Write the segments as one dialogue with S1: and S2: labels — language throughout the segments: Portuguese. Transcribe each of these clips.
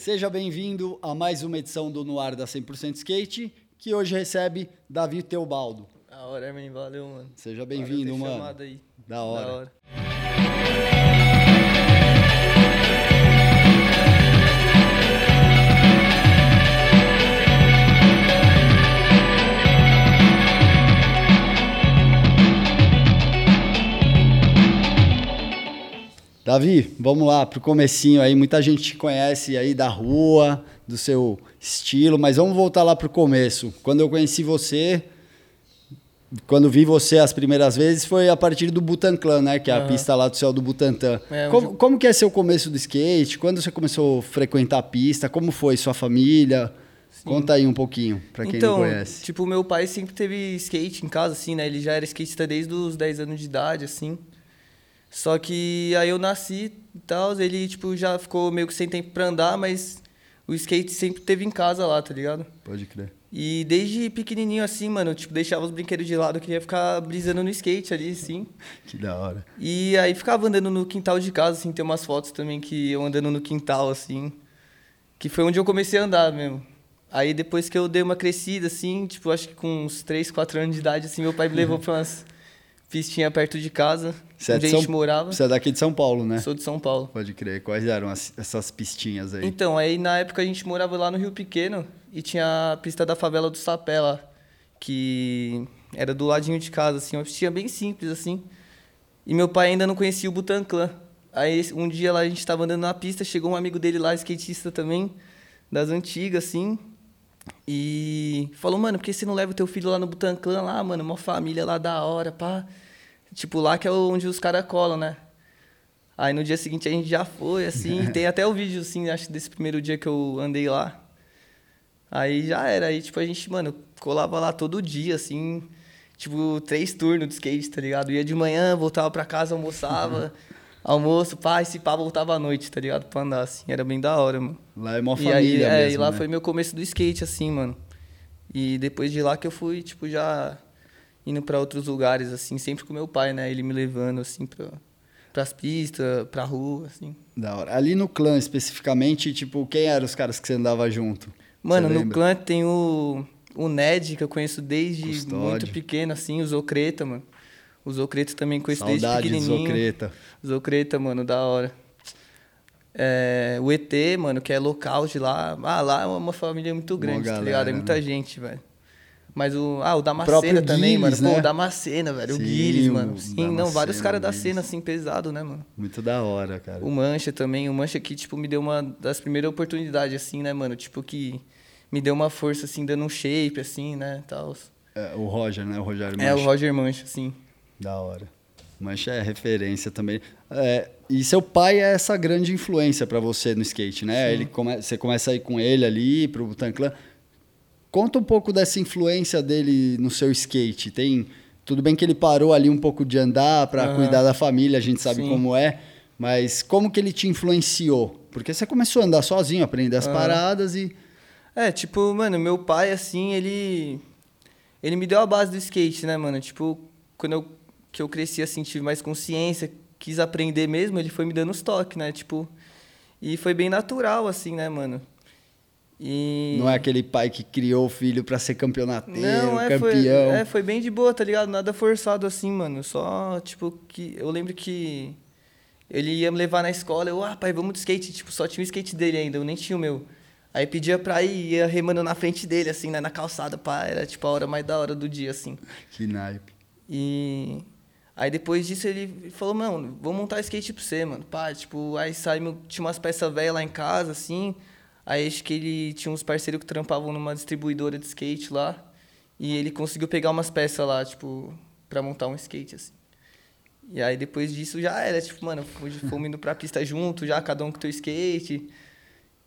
S1: Seja bem-vindo a mais uma edição do No Ar da 100% Skate, que hoje recebe Davi Teobaldo.
S2: Da hora, man. Valeu, mano.
S1: Seja bem-vindo, mano.
S2: aí.
S1: Da hora.
S2: Da hora.
S1: Davi, vamos lá pro comecinho aí. Muita gente te conhece aí da rua, do seu estilo, mas vamos voltar lá pro começo. Quando eu conheci você, quando vi você as primeiras vezes, foi a partir do Butanclan, né? Que é a
S2: Aham.
S1: pista lá do céu do Butantã.
S2: É,
S1: como, como que é seu começo do skate? Quando você começou a frequentar a pista? Como foi sua família? Conta aí um pouquinho, pra quem
S2: então,
S1: não conhece.
S2: tipo, meu pai sempre teve skate em casa, assim, né? Ele já era skatista desde os 10 anos de idade, assim. Só que aí eu nasci e tal, ele, tipo, já ficou meio que sem tempo pra andar, mas o skate sempre teve em casa lá, tá ligado?
S1: Pode crer.
S2: E desde pequenininho, assim, mano, tipo, deixava os brinquedos de lado, eu queria ficar brisando no skate ali, assim.
S1: Que da hora.
S2: E aí ficava andando no quintal de casa, assim, tem umas fotos também que eu andando no quintal, assim. Que foi onde eu comecei a andar mesmo. Aí depois que eu dei uma crescida, assim, tipo, acho que com uns 3, 4 anos de idade, assim, meu pai me levou pra umas pistinhas perto de casa,
S1: Você é,
S2: onde
S1: de
S2: a
S1: São...
S2: gente morava.
S1: você é daqui de São Paulo, né?
S2: Sou de São Paulo.
S1: Pode crer. Quais eram as- essas pistinhas aí?
S2: Então, aí na época a gente morava lá no Rio Pequeno e tinha a pista da favela do Sapé lá, que era do ladinho de casa, assim, uma pistinha bem simples, assim. E meu pai ainda não conhecia o Butanclan. Aí um dia lá a gente tava andando na pista, chegou um amigo dele lá, skatista também, das antigas, assim. E falou, mano, por que você não leva o teu filho lá no Butanclan lá, mano? Uma família lá da hora, pá. Tipo, lá que é onde os caras colam, né? Aí no dia seguinte a gente já foi, assim, tem até o vídeo, assim, acho desse primeiro dia que eu andei lá. Aí já era, aí tipo, a gente, mano, colava lá todo dia, assim, tipo, três turnos de skate, tá ligado? Ia de manhã, voltava pra casa, almoçava, almoço, pá, e se pá, voltava à noite, tá ligado? Pra andar, assim, era bem da hora, mano.
S1: Lá é
S2: e
S1: família
S2: aí, é,
S1: mesmo,
S2: e lá
S1: né?
S2: foi meu começo do skate, assim, mano. E depois de lá que eu fui, tipo, já indo pra outros lugares, assim, sempre com meu pai, né? Ele me levando, assim, pra, pras pistas, pra rua, assim.
S1: Da hora. Ali no clã, especificamente, tipo, quem eram os caras que você andava junto?
S2: Mano, no
S1: lembra?
S2: clã tem o, o Ned, que eu conheço desde
S1: Custódio.
S2: muito pequeno, assim, o Zocreta, mano. O Zocreta também conheço desde
S1: Saudade de
S2: pequenininho.
S1: Zocreta.
S2: Zocreta, mano, da hora. É, o ET, mano, que é local de lá. Ah, lá é uma família muito grande, tá
S1: galera,
S2: ligado? É muita
S1: né?
S2: gente, velho. Mas o. Ah, o Damascena também, mano.
S1: Né?
S2: Pô, o Damascena, velho.
S1: Sim,
S2: o Guiles,
S1: o
S2: mano. Sim, não, vários caras da cena, assim, pesado, né, mano?
S1: Muito da hora, cara.
S2: O Mancha também. O Mancha que, tipo, me deu uma das primeiras oportunidades, assim, né, mano? Tipo, que me deu uma força, assim, dando um shape, assim, né, tal.
S1: É, o Roger, né? O Rogério
S2: É, o
S1: Mancha.
S2: Roger Mancha, assim.
S1: Da hora. Mancha é referência também. É, e seu pai é essa grande influência pra você no skate, né? Ele come... Você começa a ir com ele ali pro Butan Clan. Conta um pouco dessa influência dele no seu skate. Tem tudo bem que ele parou ali um pouco de andar pra
S2: Aham.
S1: cuidar da família, a gente sabe
S2: Sim.
S1: como é, mas como que ele te influenciou? Porque você começou a andar sozinho, aprender as
S2: Aham.
S1: paradas e
S2: É, tipo, mano, meu pai, assim, ele. Ele me deu a base do skate, né, mano? Tipo, quando eu, que eu cresci, assim, tive mais consciência, quis aprender mesmo, ele foi me dando os toques, né? Tipo. E foi bem natural, assim, né, mano? E.
S1: não é aquele pai que criou o filho pra ser campeonateiro,
S2: Não, é, foi,
S1: campeão.
S2: é, foi bem de boa, tá ligado? Nada forçado assim, mano. Só, tipo, que. Eu lembro que ele ia me levar na escola, eu, ah, pai, vamos de skate. Tipo, só tinha o skate dele ainda, eu nem tinha o meu. Aí pedia pra ir, ia remando na frente dele, assim, né, na calçada, pá. Era, tipo, a hora mais da hora do dia, assim.
S1: Que naipe.
S2: E. Aí depois disso ele falou, mano, vou montar skate pra você, mano. Pá, tipo, aí saímos, tinha umas peças velhas lá em casa, assim. Aí acho que ele tinha uns parceiros que trampavam numa distribuidora de skate lá. E ele conseguiu pegar umas peças lá, tipo, pra montar um skate, assim. E aí depois disso já era, tipo, mano, fomos indo pra pista junto, já, cada um com teu skate.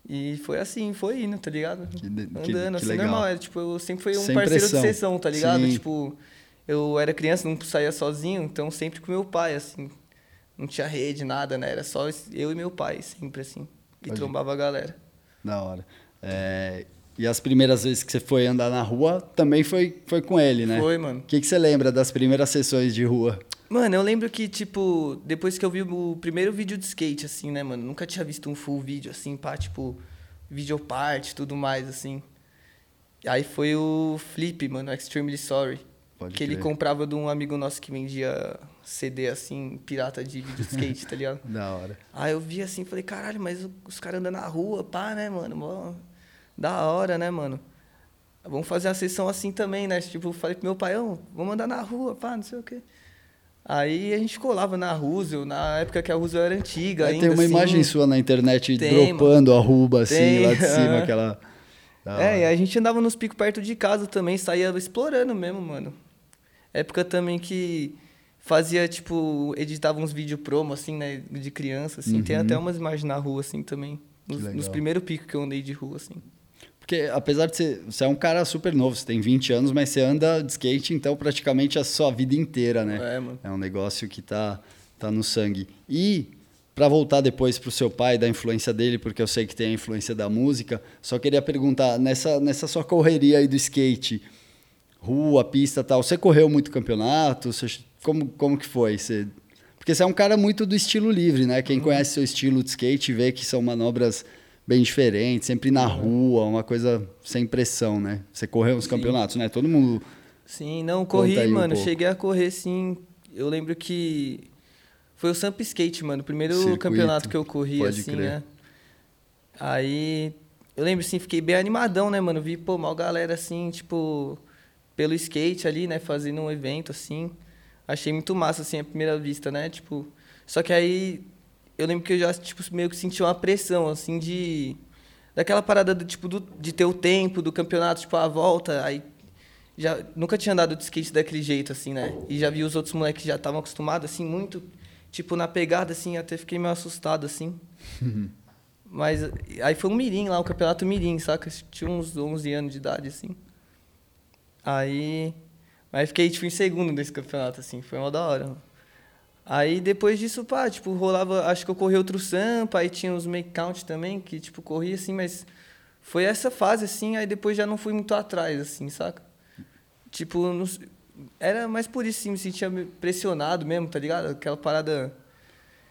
S2: E foi assim, foi indo, tá ligado?
S1: Que de- que-
S2: Andando,
S1: que
S2: assim,
S1: legal.
S2: normal. Era, tipo, eu sempre fui um
S1: Sem
S2: parceiro
S1: pressão.
S2: de sessão, tá ligado?
S1: Sim.
S2: Tipo, eu era criança, não saía sozinho, então sempre com meu pai, assim. Não tinha rede, nada, né? Era só eu e meu pai, sempre, assim. E
S1: Pode-
S2: trombava a galera.
S1: Da hora. É, e as primeiras vezes que você foi andar na rua também foi, foi com ele, né?
S2: Foi, mano.
S1: O que, que você lembra das primeiras sessões de rua?
S2: Mano, eu lembro que, tipo, depois que eu vi o primeiro vídeo de skate, assim, né, mano? Nunca tinha visto um full vídeo, assim, pá, tipo, videopart e tudo mais, assim. Aí foi o Flip, mano, Extremely Sorry.
S1: Pode
S2: que ele
S1: crer.
S2: comprava de um amigo nosso que vendia CD, assim, pirata de vídeo skate, tá ligado?
S1: Da hora.
S2: Aí eu vi assim, falei, caralho, mas os caras andam na rua, pá, né, mano? Mó da hora, né, mano? Vamos fazer uma sessão assim também, né? Tipo, eu falei pro meu pai, "Ô, vamos andar na rua, pá, não sei o quê. Aí a gente colava na Roosevelt, na época que a Roosevelt era antiga
S1: Aí
S2: ainda,
S1: tem uma
S2: assim.
S1: imagem sua na internet
S2: Tem,
S1: dropando a ruba assim,
S2: Tem,
S1: lá de cima, aquela. Da
S2: É, e
S1: hora.
S2: a gente andava nos picos perto de casa também, saía explorando mesmo, mano. Época também que fazia, tipo, editava uns vídeo promo, assim, né, de criança, assim. Tem
S1: Uhum.
S2: até umas imagens na rua, assim, também. Nos, nos primeiros picos que eu andei de rua, assim.
S1: Porque apesar de ser. Você é um cara super novo, você tem 20 anos, mas você anda de skate, então praticamente a sua vida inteira, né?
S2: É, mano.
S1: É um negócio que tá, tá no sangue. E, para voltar depois pro seu pai, da influência dele, porque eu sei que tem a influência da música, só queria perguntar, nessa, nessa sua correria aí do skate, rua, pista e tal, você correu muito campeonato? Você- como, como que foi? Você, porque você é um cara muito do estilo livre, né? Quem conhece seu estilo de skate vê que são manobras bem diferentes, sempre na rua, uma coisa sem pressão, né? Você correu uns campeonatos, né? Todo mundo...
S2: Sim, não, corri,
S1: um
S2: mano.
S1: pouco.
S2: cheguei a correr, sim. Eu lembro que foi o Samp Skate, mano. O primeiro
S1: Circuito,
S2: campeonato que eu corri,
S1: pode
S2: assim,
S1: crer.
S2: né? Aí, eu lembro, assim, fiquei bem animadão, né, mano? Vi, pô, mal galera, assim, tipo, pelo skate ali, né? Fazendo um evento, assim. Achei muito massa, assim, à primeira vista, né? Tipo, só que aí, eu lembro que eu já, tipo, meio que senti uma pressão, assim, de... Daquela parada, do, tipo, do, de ter o tempo do campeonato, tipo, a volta, aí já nunca tinha andado de skate daquele jeito assim, né? E já vi os outros moleques que já estavam acostumados assim muito, tipo na pegada assim, até fiquei meio assustado assim. Mas aí foi um mirim lá, o campeonato mirim, saca? Tinha uns 11 anos de idade assim. Aí mas fiquei tipo em segundo nesse campeonato assim, foi uma da hora. mano. Aí depois disso, pá, tipo, rolava, acho que eu corri outro sampa, aí tinha os make count também, que tipo corria assim, mas foi essa fase assim, aí depois já não fui muito atrás assim, saca? Tipo, não era mais por isso, assim, me sentia pressionado mesmo, tá ligado? Aquela parada.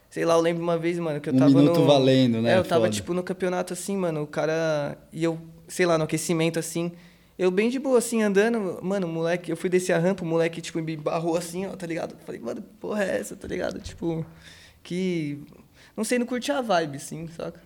S2: Sei lá, eu lembro uma vez, mano, que eu
S1: Um
S2: tava
S1: minuto
S2: no.
S1: valendo, né?
S2: É, eu tava,
S1: Foda.
S2: tipo, no campeonato assim, mano, o cara. E eu, sei lá, no aquecimento assim. Eu bem de boa, assim, andando, mano, o moleque, eu fui descer a rampa, o moleque, tipo, me barrou assim, ó, tá ligado? Falei, mano, que porra é essa, tá ligado? Tipo, que. Não sei, não curti a vibe, assim, saca?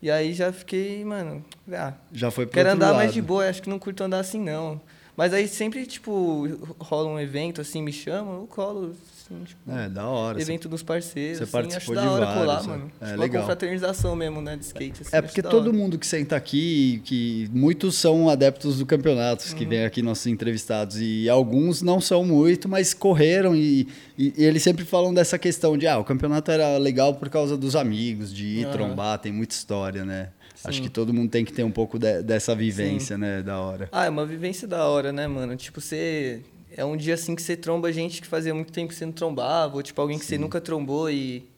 S2: E aí já fiquei, mano, ah,
S1: Já foi pro
S2: Quero andar mais
S1: lado.
S2: de boa, acho que não curto andar assim, não. Mas aí sempre, tipo, rola um evento, assim, me chamam, eu colo, assim, tipo,
S1: É, da hora.
S2: evento dos parceiros,
S1: você
S2: assim,
S1: participou
S2: acho da hora
S1: vários,
S2: colar,
S1: é.
S2: mano.
S1: É,
S2: tipo,
S1: legal.
S2: uma confraternização mesmo, né, de skate, assim,
S1: É porque todo mundo que senta aqui, que muitos são adeptos do campeonato,
S2: Uhum.
S1: que vêm aqui nossos entrevistados, e alguns não são muito, mas correram, e, e- e eles sempre falam dessa questão de, ah, o campeonato era legal por causa dos amigos, de ir
S2: Aham.
S1: trombar, tem muita história, né? Acho
S2: Sim.
S1: que todo mundo tem que ter um pouco de- dessa vivência, né, da hora.
S2: Ah, é uma vivência da hora, né, mano? Tipo, você. É um dia assim que você tromba gente que fazia muito tempo que você não trombava, ou tipo, alguém que você nunca trombou e,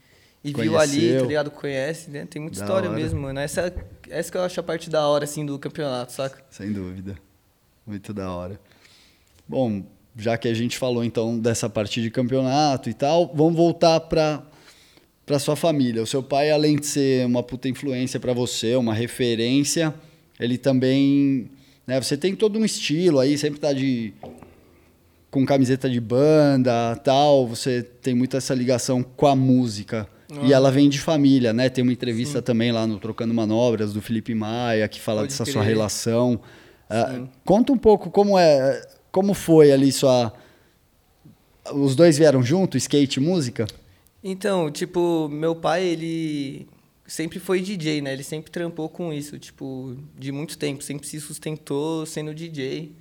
S2: e viu ali, tá ligado? Conhece, né? Tem muita
S1: Da
S2: história
S1: hora.
S2: mesmo, mano. Essa, essa que eu acho a parte da hora, assim, do campeonato, saca?
S1: Sem dúvida. Muito da hora. Bom, já que a gente falou então dessa parte de campeonato e tal, vamos voltar para para sua família. O seu pai, além de ser uma puta influência para você, uma referência, ele também, né, você tem todo um estilo aí, sempre tá de com camiseta de banda, tal, você tem muito essa ligação com a música. E
S2: Ah.
S1: ela vem de família, né? Tem uma entrevista também lá no Trocando Manobras do Felipe Maia que fala
S2: Pode
S1: dessa
S2: crer.
S1: sua relação.
S2: Sim.
S1: conta um pouco como é, como foi ali sua os dois vieram junto, skate e música?
S2: Então, tipo, meu pai, ele sempre foi DJ, né? Ele sempre trampou com isso, tipo, de muito tempo, sempre se sustentou sendo DJ.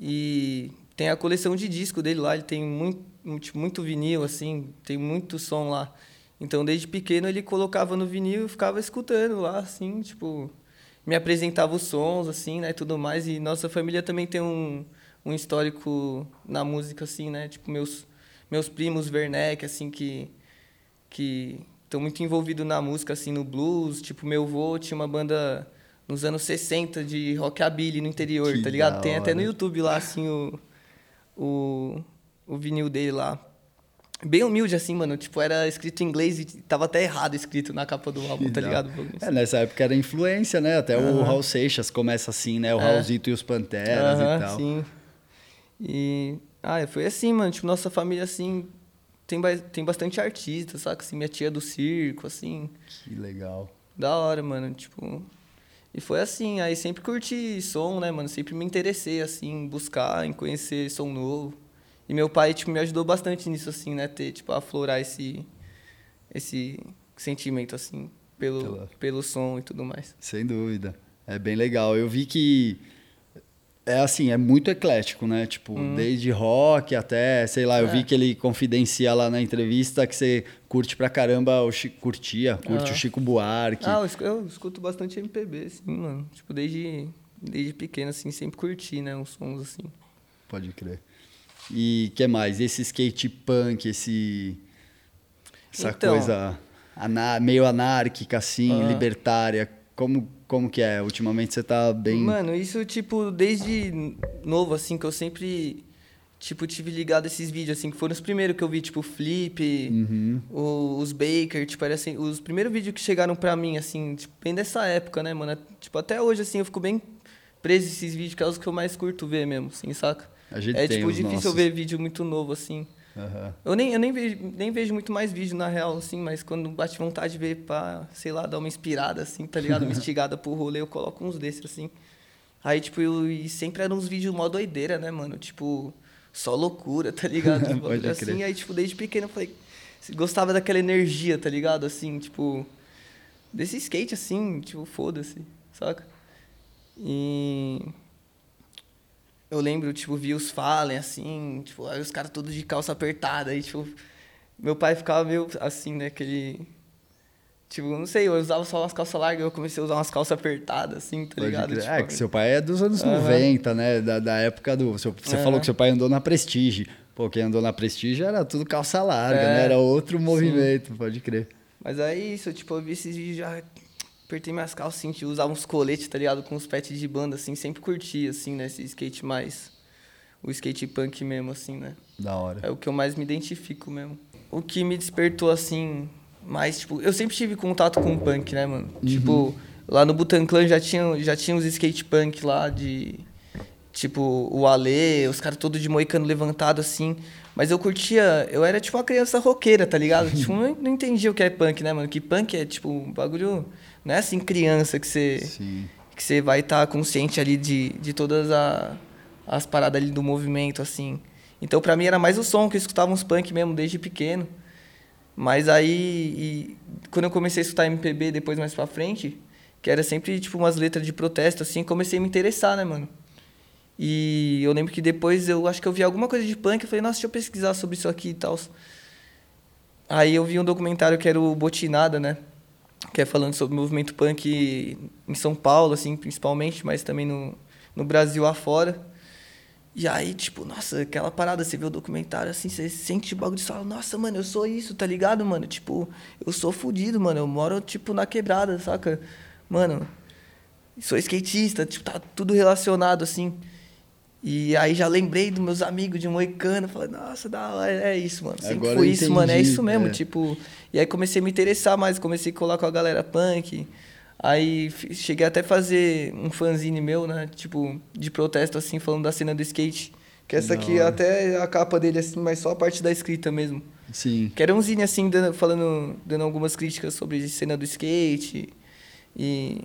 S2: E tem a coleção de disco dele lá, ele tem muito, muito, muito vinil, assim, tem muito som lá. Então, desde pequeno, ele colocava no vinil e ficava escutando lá, assim, tipo, me apresentava os sons, assim, né, tudo mais. E nossa família também tem um, um histórico na música, assim, né? Tipo, meus, meus primos Werneck, assim, que que estão muito envolvidos na música, assim, no blues. Tipo, meu avô tinha uma banda nos anos 60 de rockabilly no interior,
S1: Que
S2: tá ligado? Tem até no
S1: hora.
S2: YouTube lá, assim, o, o, o vinil dele lá. bem humilde, assim, mano. Tipo, era escrito em inglês e tava até errado escrito na capa do álbum, tá ligado?
S1: É, nessa época era influência, né? Até o Raul Seixas começa assim, né? O Raulzito e os Panteras e tal.
S2: Sim. E. Ah, foi assim, mano. Tipo, nossa família, assim. Tem, tem bastante artista, saca? Assim, minha tia do circo, assim.
S1: Que legal.
S2: Da hora, mano. Tipo. E foi assim. Aí sempre curti som, né, mano? Sempre me interessei, assim, em buscar, em conhecer som novo. E meu pai, tipo, me ajudou bastante nisso, assim, né? Ter, tipo, aflorar esse. Esse sentimento, assim. Pelo,
S1: Pela-
S2: pelo som e tudo mais.
S1: Sem dúvida. É bem legal. Eu vi que é assim, é muito eclético, né? Tipo, desde rock até, sei lá, eu
S2: Hum. É.
S1: vi que ele confidencia lá na entrevista que você curte pra caramba o Chico, curtia, curte
S2: Ah.
S1: o Chico Buarque.
S2: Ah, eu escu- eu escuto bastante MPB, assim, mano. Tipo, desde, desde pequeno, assim, sempre curti, né? Uns sons, assim.
S1: Pode crer. E que mais? Esse skate punk, esse essa
S2: Então.
S1: coisa ana- meio anárquica assim,
S2: Ah.
S1: libertária. Como como que é? Ultimamente você tá bem
S2: Mano, isso, tipo, desde novo, assim, que eu sempre, tipo, tive ligado a esses vídeos, assim, que foram os primeiros que eu vi, tipo, Flip,
S1: Uhum.
S2: o- os Baker, tipo, era assim, os primeiros vídeos que chegaram pra mim, assim, tipo, bem dessa época, né, mano? Tipo, até hoje, assim, eu fico bem preso nesses vídeos, que é os que eu mais curto ver mesmo, assim, saca?
S1: A gente
S2: é,
S1: tem
S2: tipo, difícil
S1: nossos.
S2: ver vídeo muito novo, assim.
S1: Aham.
S2: Eu nem, eu nem, vejo, nem vejo muito mais vídeo, na real, assim, mas quando bate vontade de ver pra, sei lá, dar uma inspirada, assim, tá ligado? Uma instigada pro rolê, eu coloco uns desses, assim. Aí, tipo, eu, e sempre eram uns vídeos mó doideira, né, mano? Tipo, só loucura, tá ligado?
S1: Pode
S2: bagulho
S1: crer.
S2: assim, aí, tipo, desde pequeno eu falei, gostava daquela energia, tá ligado? Assim, tipo, desse skate, assim, tipo, foda-se, saca? E... Eu lembro, tipo, vi os Fallen, assim, tipo, aí os caras todos de calça apertada, aí, tipo, meu pai ficava meio assim, né, aquele... Tipo, não sei, eu usava só umas calças largas, eu comecei a usar umas calças apertadas, assim, tá
S1: Pode
S2: ligado? Tipo,
S1: é, que seu pai é dos anos
S2: Aham.
S1: 90, né? Da, da época do. seu- você
S2: Aham.
S1: falou que seu pai andou na Prestige. Pô, quem andou na Prestige era tudo calça larga,
S2: É,
S1: né? Era outro
S2: sim.
S1: movimento, pode crer.
S2: Mas aí, isso, tipo, eu vi esses vídeos, já apertei minhas calças, assim, tipo, usava uns coletes, tá ligado? Com os pets de banda, assim, sempre curti, assim, né, esse skate mais... O skate punk mesmo, assim, né?
S1: Da hora.
S2: É o que eu mais me identifico mesmo. O que me despertou, assim, mais, tipo... Eu sempre tive contato com o punk, né, mano? Tipo, lá no Butan Clan já tinha, já tinha uns skate punk lá de... Tipo, o Ale, os caras todos de moicano levantado, assim. Mas eu curtia... Eu era, tipo, uma criança roqueira, tá ligado? tipo, não, não entendia o que é punk, né, mano? Que punk é, tipo, um bagulho... Não é assim, criança, que você
S1: Sim.
S2: que você vai estar consciente ali de, de todas a- as paradas ali do movimento, assim. Então, pra mim, era mais o som, que eu escutava uns punk mesmo desde pequeno. Mas aí, e quando eu comecei a escutar MPB depois mais pra frente, que era sempre, tipo, umas letras de protesto, assim, comecei a me interessar, né, mano? E eu lembro que depois eu acho que eu vi alguma coisa de punk, eu falei, nossa, deixa eu pesquisar sobre isso aqui e tal. Aí eu vi um documentário que era o Botinada, né? Que é falando sobre o movimento punk em São Paulo, assim, principalmente, mas também no, no Brasil afora. E aí, tipo, nossa, aquela parada, você vê o documentário assim, você sente o bagulho de fala, nossa, mano, eu sou isso, tá ligado, mano? Tipo, eu sou fudido, mano. Eu moro, tipo, na quebrada, saca? Mano, sou skatista, tipo, tá tudo relacionado, assim. E aí já lembrei dos meus amigos de Moicano, falei, nossa, da hora, é isso, mano. Sempre
S1: Agora
S2: foi isso, mano, é isso mesmo,
S1: é.
S2: tipo. E aí comecei a me interessar mais, comecei a colar com a galera punk. Aí cheguei até a fazer um fanzine meu, né? Tipo, de protesto, assim, falando da cena do skate. Que essa
S1: Da
S2: aqui é até a capa dele, assim, mas só a parte da escrita mesmo.
S1: Sim.
S2: Que era um zine, assim, dando, falando, dando algumas críticas sobre a cena do skate. E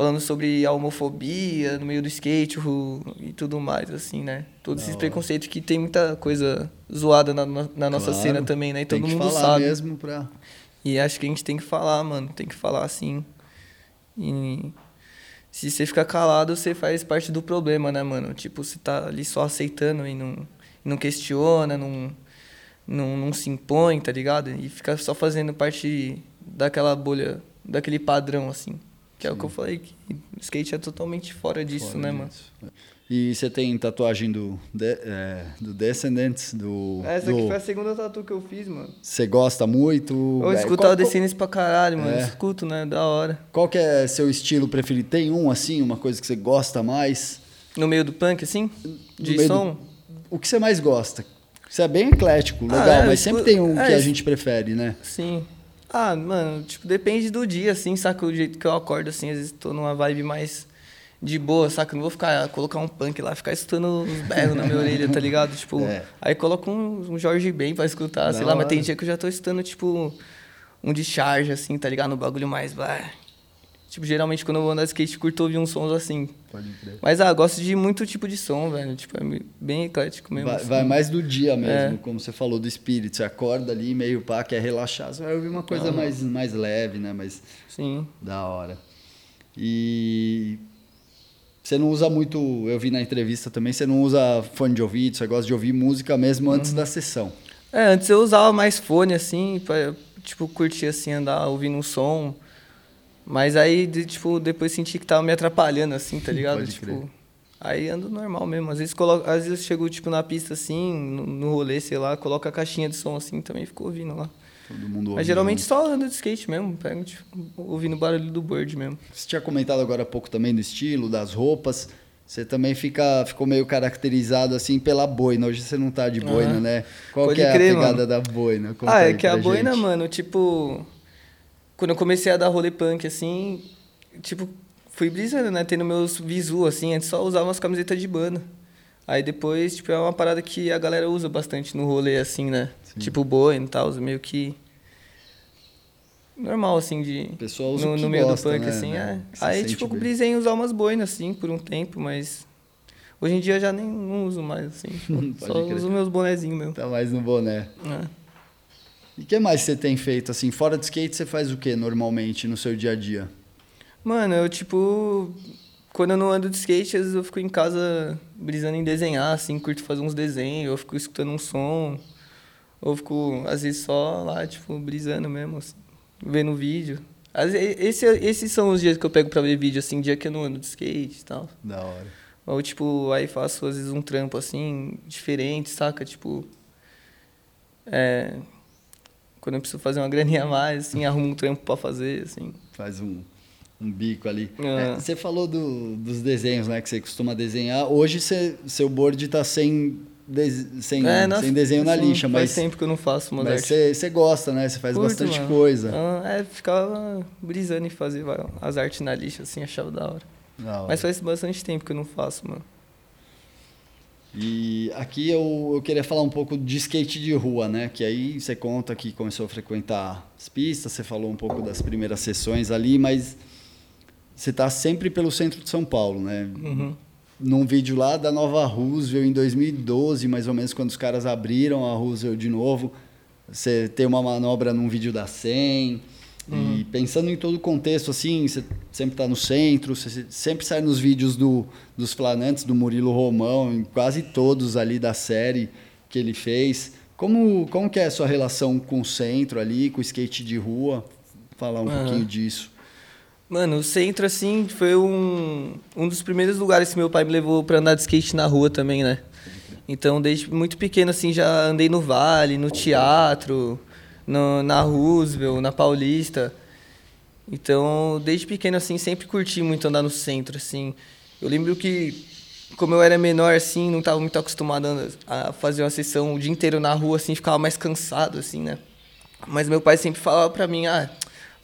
S2: falando sobre a homofobia no meio do skate o- e tudo mais, assim, né? Todos
S1: Da
S2: esses
S1: hora.
S2: preconceitos que tem muita coisa zoada na, na nossa
S1: Claro.
S2: cena também, né? E todo mundo sabe.
S1: mesmo pra.
S2: E acho que a gente tem que falar, mano. Tem que falar assim. E se você ficar calado, você faz parte do problema, né, mano? Tipo, você tá ali só aceitando e não, não questiona, não, não, não se impõe, tá ligado? E fica só fazendo parte daquela bolha, daquele padrão, assim. Que é o que eu falei, que skate é totalmente fora disso,
S1: fora
S2: né, mano?
S1: disso. E você tem tatuagem do, de- é, do Descendants, do.
S2: Essa
S1: do-
S2: aqui foi a segunda tatu que eu fiz, mano.
S1: Você gosta muito?
S2: Eu
S1: É,
S2: escuto
S1: qual,
S2: a Descendência pra caralho, mano.
S1: É.
S2: Escuto, né? Da hora.
S1: qual que é seu estilo preferido? Tem um assim, uma coisa que você gosta mais?
S2: No meio do punk, assim? De
S1: meio do-
S2: som?
S1: O que você mais gosta? Você é bem eclético, legal,
S2: Ah, é,
S1: mas sempre tem um
S2: é,
S1: que a gente prefere, né?
S2: Sim. Ah, mano, tipo, depende do dia, assim, saca? O jeito que eu acordo, assim, às vezes tô numa vibe mais de boa, saca? Não vou ficar, colocar um punk lá, ficar escutando uns berros na minha orelha, tá ligado? Tipo,
S1: É.
S2: aí coloco um, um Jorge Ben pra escutar,
S1: Da
S2: sei lá, mas tem dia que eu já tô escutando, tipo, um de charge, assim, tá ligado? No bagulho mais. bah. Tipo, geralmente quando eu vou andar de skate, curto ouvir uns sons assim.
S1: Pode crer.
S2: Mas, ah, gosto de muito tipo de som, velho. Tipo, é bem eclético mesmo.
S1: Vai,
S2: assim.
S1: vai mais do dia mesmo,
S2: É.
S1: como você falou, do espírito. Você acorda ali meio pá, quer relaxar, você vai ouvir uma coisa
S2: Aham.
S1: mais, mais leve, né? Mais
S2: Sim.
S1: da hora. E você não usa muito, eu vi na entrevista também, você não usa fone de ouvido, você gosta de ouvir música mesmo antes da sessão.
S2: É, antes eu usava mais fone, assim, pra, tipo, curtir, assim, andar ouvindo um som. Mas aí, de- tipo, depois senti que tava me atrapalhando, assim, tá ligado?
S1: Pode
S2: tipo,
S1: crer.
S2: aí ando normal mesmo. Às vezes, coloco, às vezes chego, tipo, na pista, assim, no, no rolê, sei lá, coloco a caixinha de som, assim, também fico ouvindo lá.
S1: Todo mundo ouve
S2: Mas geralmente só ando de skate mesmo, pego, tipo, ouvindo o barulho do bird mesmo.
S1: Você tinha comentado agora há pouco também do estilo, das roupas. Você também fica, ficou meio caracterizado assim pela boina. Hoje você não tá de boina,
S2: Aham.
S1: né? Qual
S2: Pode
S1: que é
S2: crer,
S1: a pegada
S2: mano.
S1: da boina? Conta
S2: ah, é que a
S1: pra
S2: boina,
S1: gente.
S2: mano, tipo. Quando eu comecei a dar rolê punk, assim, tipo, fui brisando, né? Tendo meus visu, assim, antes só usava umas camisetas de banda. Aí depois, tipo, é uma parada que a galera usa bastante no rolê, assim, né?
S1: Sim.
S2: Tipo, boina e tal, meio que. Normal, assim, de.
S1: Pessoal usa
S2: no, no meio
S1: gosta,
S2: do punk,
S1: né,
S2: assim,
S1: né?
S2: é. Aí, tipo,
S1: bem.
S2: brisei em usar umas boinas, assim, por um tempo, mas. Hoje em dia eu já nem não uso mais, assim. só
S1: crer.
S2: uso meus bonezinhos mesmo.
S1: Tá mais no boné.
S2: É.
S1: E o que mais você tem feito assim? Fora de skate, você faz o que normalmente no seu dia a dia?
S2: Mano, eu tipo. Quando eu não ando de skate, às vezes eu fico em casa brisando em desenhar, assim, curto fazer uns desenhos, ou fico escutando um som, ou fico, às vezes, só lá, tipo, brisando mesmo, assim, vendo vídeo. Às vezes, esse, esses são os dias que eu pego pra ver vídeo, assim, dia que eu não ando de skate e tal.
S1: Da hora.
S2: Ou, tipo, aí faço, às vezes, um trampo, assim, diferente, saca? Tipo, é... Quando eu preciso fazer uma graninha a mais, assim, arrumo um trampo pra fazer, assim.
S1: Faz um, um bico ali.
S2: Ah.
S1: É, você falou do- dos desenhos, né? Que você costuma desenhar. Hoje você, seu board tá sem, des- sem,
S2: É, nossa,
S1: sem desenho na lixa,
S2: faz
S1: mas,
S2: tempo que eu não faço umas
S1: mas
S2: artes.
S1: você, gosta, né? Você faz
S2: Curto,
S1: bastante
S2: mano.
S1: coisa.
S2: Ah, é, ficava brisando em fazer as artes na lixa, assim, achava da hora.
S1: Da hora.
S2: Mas faz bastante tempo que eu não faço, mano.
S1: E aqui eu, eu queria falar um pouco de skate de rua, né? Que aí você conta que começou a frequentar as pistas, você falou um pouco das primeiras sessões ali, mas você está sempre pelo centro de São Paulo, né?
S2: Uhum.
S1: Num vídeo lá da Nova Roosevelt em 2012, mais ou menos, quando os caras abriram a Roosevelt de novo, você tem uma manobra num vídeo da 100. E pensando em todo o contexto, assim, você sempre está no centro, você sempre sai nos vídeos do, dos flanantes, do Murilo Romão, em quase todos ali da série que ele fez. Como, como que é a sua relação com o centro ali, com o skate de rua? Falar um
S2: Aham.
S1: pouquinho disso.
S2: Mano, o centro, assim, foi um, um dos primeiros lugares que meu pai me levou pra andar de skate na rua também, né? Então, desde muito pequeno, assim, já andei no Vale, no teatro, no, na Roosevelt, na Paulista. Então, desde pequeno, assim, sempre curti muito andar no centro, assim. Eu lembro que, como eu era menor, assim, não estava muito acostumado a fazer uma sessão o dia inteiro na rua, assim, ficava mais cansado, assim, né? Mas meu pai sempre falava pra mim, ah,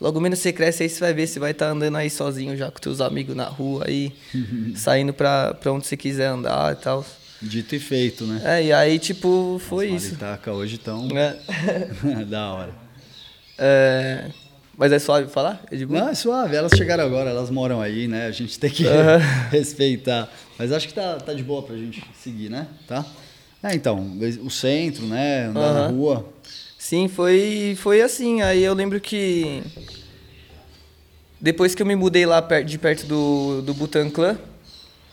S2: logo menos você cresce aí, você vai ver, você vai estar andando aí sozinho já com teus amigos na rua aí, saindo pra onde você quiser andar e tal.
S1: Dito e feito, né?
S2: É, e aí, tipo, foi
S1: As
S2: isso.
S1: maritaca hoje estão
S2: É.
S1: da hora.
S2: É, Mas é suave falar?
S1: Não, é suave. Elas chegaram agora, elas moram aí, né? A gente tem que
S2: Aham.
S1: respeitar. Mas acho que tá, tá de boa pra gente seguir, né? Tá? É, então, o centro, né? Andar na
S2: Aham.
S1: rua.
S2: Sim, foi, foi assim. Aí eu lembro que depois que eu me mudei lá de perto do, do Butan Clan,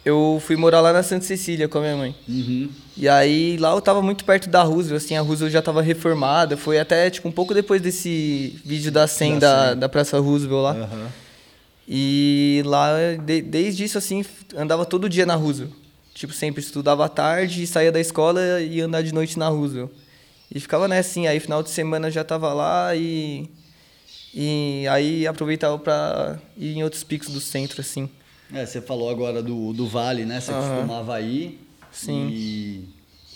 S2: eu fui morar lá na Santa Cecília com a minha mãe.
S1: Uhum.
S2: E aí lá eu tava muito perto da Roosevelt, assim, a Roosevelt já tava reformada. Foi até, tipo, um pouco depois desse vídeo da 100
S1: Da
S2: da,
S1: 100.
S2: da Praça Roosevelt lá.
S1: Aham.
S2: E lá, de- desde isso, assim, andava todo dia na Roosevelt. Tipo, sempre estudava à tarde, saía da escola e ia andar de noite na Roosevelt. E ficava nessa, assim, aí final de semana já tava lá e... E aí aproveitava pra ir em outros picos do centro, assim.
S1: É, você falou agora do, do Vale, né? Você
S2: Aham.
S1: costumava ir.
S2: Sim.
S1: E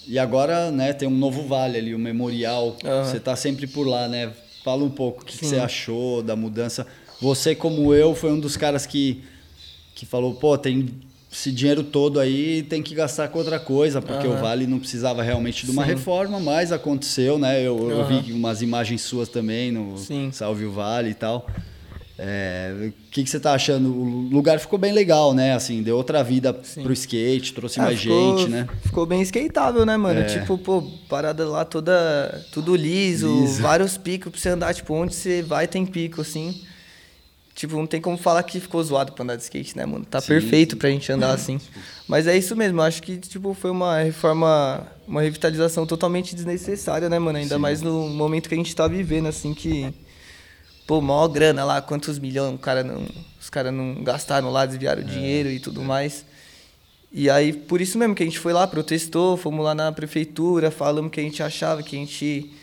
S1: E agora, né, tem um novo vale ali, o memorial.
S2: Aham.
S1: Você tá sempre por lá, né? Fala um pouco o que, que você achou da mudança. Você, como eu, foi um dos caras que, que falou, pô, tem esse dinheiro todo aí, tem que gastar com outra coisa, porque o
S2: Aham.
S1: Vale não precisava realmente de uma
S2: Sim.
S1: reforma, mas aconteceu, né? Eu, eu
S2: Aham.
S1: vi umas imagens suas também no
S2: Sim.
S1: Salve o Vale e tal. É, o que, que você tá achando? O lugar ficou bem legal, né? Assim, deu outra vida
S2: Sim.
S1: pro skate, trouxe
S2: Ah,
S1: mais
S2: ficou-
S1: gente, né?
S2: Ficou bem skateável, né, mano?
S1: É.
S2: Tipo, pô, parada lá toda. Tudo liso,
S1: Liso.
S2: vários picos pra você andar. Tipo, onde você vai tem pico, assim. Tipo, não tem como falar que ficou zoado pra andar de skate, né, mano? Tá
S1: Sim.
S2: perfeito pra gente andar assim. Mas é isso mesmo, acho que, tipo, foi uma reforma, uma revitalização totalmente desnecessária, né, mano? Ainda
S1: Sim.
S2: mais no momento que a gente tá vivendo, assim, que. Pô, maior grana lá, quantos milhões cara não, os caras não gastaram lá, desviaram dinheiro e tudo mais. E aí, por isso mesmo que a gente foi lá, protestou, fomos lá na prefeitura, falamos o que a gente achava, que a gente.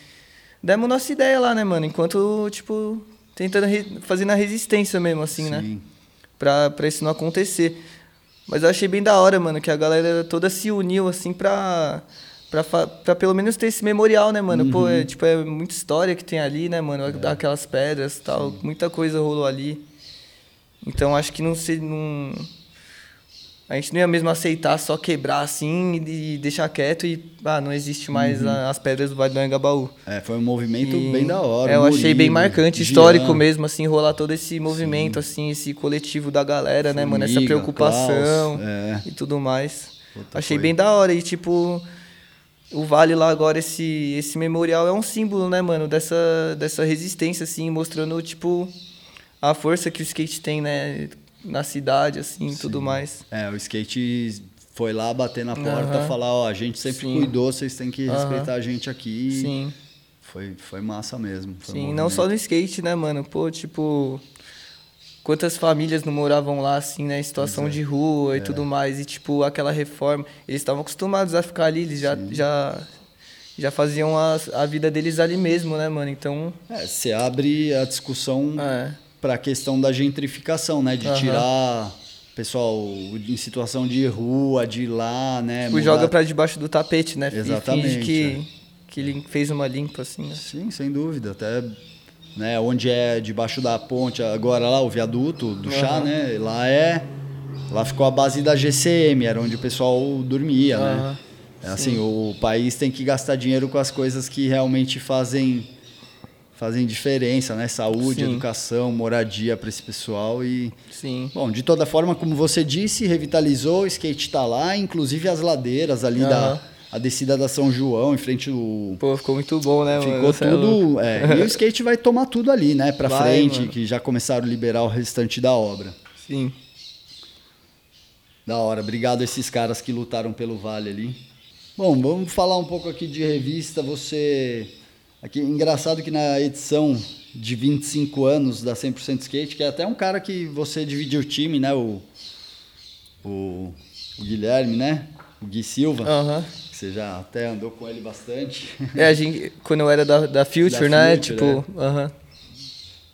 S2: Demos nossa ideia lá, né, mano? Enquanto, tipo, tentando re... fazendo a resistência mesmo, assim, né?
S1: Sim.
S2: Pra, pra isso não acontecer. Mas eu achei bem da hora, mano, que a galera toda se uniu, assim, pra. Pra, pra pelo menos ter esse memorial, né, mano? Pô, é, tipo, é muita história que tem ali, né, mano? Aquelas pedras e tal. Muita coisa rolou ali. Então acho que não se. Não... A gente não ia mesmo aceitar só quebrar assim e deixar quieto e. Ah, não existe mais a- as pedras do Vale do Anhangabaú.
S1: É, foi um movimento
S2: E-
S1: bem da hora.
S2: É, eu achei bem
S1: Murilo,
S2: marcante,
S1: Jean,
S2: histórico mesmo, assim, rolar todo esse movimento, assim, esse coletivo da galera, né, mano? Essa
S1: Formiga,
S2: preocupação
S1: Klaus, é.
S2: e tudo mais.
S1: Puta,
S2: achei
S1: foi.
S2: bem da hora. E, tipo, o Vale lá agora, esse, esse memorial é um símbolo, né, mano, dessa, dessa resistência, assim, mostrando, tipo, a força que o skate tem, né, na cidade, assim, e tudo mais.
S1: É, o skate foi lá bater na porta, falar, ó, a gente sempre
S2: Sim.
S1: cuidou, vocês têm que respeitar a gente aqui.
S2: Sim.
S1: Foi, foi massa mesmo. foi um
S2: Sim, não
S1: movimento.
S2: só no skate, né, mano? Pô, tipo. Quantas famílias não moravam lá, assim, né? em Situação
S1: Pois é.
S2: de rua e tudo mais. E, tipo, aquela reforma. Eles estavam acostumados a ficar ali, eles já, já, já faziam a, a vida deles ali mesmo, né, mano? Então.
S1: É, você abre a discussão
S2: É.
S1: para a questão da gentrificação, né? De
S2: Aham.
S1: tirar pessoal em situação de rua, de lá, né?
S2: Tipo,
S1: mudar-
S2: joga pra debaixo do tapete, né?
S1: Exatamente,
S2: E finge que,
S1: é.
S2: que ele fez uma limpa, assim, né?
S1: Sim, sem dúvida. Até né, onde é debaixo da ponte, agora lá o viaduto do chá,
S2: Aham.
S1: né? Lá é. Lá ficou a base da GCM, era onde o pessoal dormia, né?
S2: Aham,
S1: É assim, o país tem que gastar dinheiro com as coisas que realmente fazem fazem diferença, né? Saúde,
S2: Sim.
S1: educação, moradia para esse pessoal e
S2: Sim.
S1: Bom, de toda forma, como você disse, revitalizou, o skate tá lá, inclusive as ladeiras ali da
S2: Aham.
S1: A descida da São João, em frente ao
S2: Pô, ficou muito bom, né, mano?
S1: Ficou
S2: é
S1: tudo. é, e o skate vai tomar tudo ali, né? Pra
S2: Vai,
S1: frente,
S2: mano.
S1: que já começaram a liberar o restante da obra.
S2: Sim.
S1: Da hora. Obrigado a esses caras que lutaram pelo Vale ali. Bom, vamos falar um pouco aqui de revista. Você. Aqui, engraçado que na edição de 25 anos da 100% Skate, que é até um cara que você dividiu o time, né? O, o, o Guilherme, né? O Gui Silva.
S2: Aham.
S1: Você já até andou com ele bastante.
S2: É, a gente, quando eu era da, da Future,
S1: Da
S2: né?
S1: Future,
S2: tipo, aham.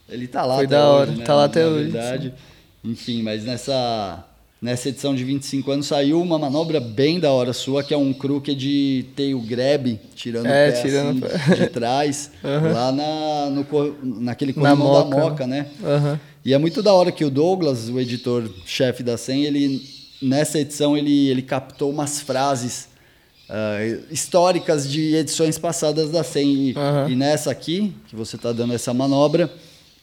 S1: Ele tá lá
S2: Foi
S1: até
S2: da
S1: hoje,
S2: hora,
S1: né?
S2: tá lá até
S1: Na
S2: hoje,
S1: verdade. Enfim, mas nessa, nessa edição de 25 anos saiu uma manobra bem da hora sua, que é um crooked tail grab, tirando
S2: É,
S1: o pé
S2: tirando
S1: assim, de trás, lá na, no, naquele
S2: Na
S1: corrimão da
S2: moca,
S1: moca, né? E é muito da hora que o Douglas, o editor-chefe da SEM, ele, nessa edição ele, ele captou umas frases ah, históricas de edições passadas da SEM. E,
S2: Aham.
S1: e nessa aqui, que você está dando essa manobra,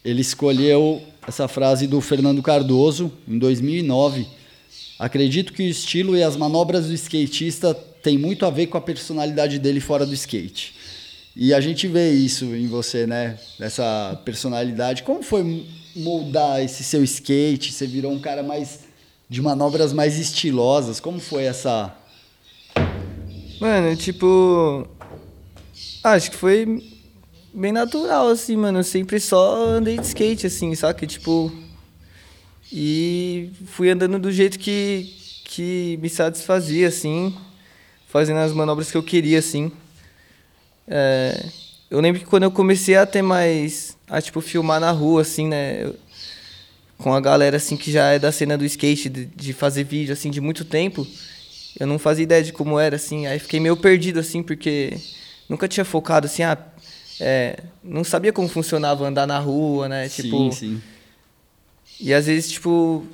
S1: ele escolheu essa frase do Fernando Cardoso, em 2009. Acredito que o estilo e as manobras do skatista têm muito a ver com a personalidade dele fora do skate. E a gente vê isso em você, né? Essa personalidade. Como foi moldar esse seu skate? Você virou um cara mais de manobras mais estilosas. Como foi essa
S2: Mano, tipo. Acho que foi bem natural, assim, mano. Eu sempre só andei de skate, assim, saca? Tipo. E fui andando do jeito que, que me satisfazia, assim. Fazendo as manobras que eu queria, assim. É, eu lembro que quando eu comecei a ter mais. a, tipo, filmar na rua, assim, né? eu- com a galera, assim, que já é da cena do skate, de, de fazer vídeo, assim, de muito tempo. Eu não fazia ideia de como era, assim. Aí fiquei meio perdido, assim, porque nunca tinha focado, assim, ah, é, não sabia como funcionava andar na rua, né? Tipo,
S1: sim, sim.
S2: E às vezes, tipo,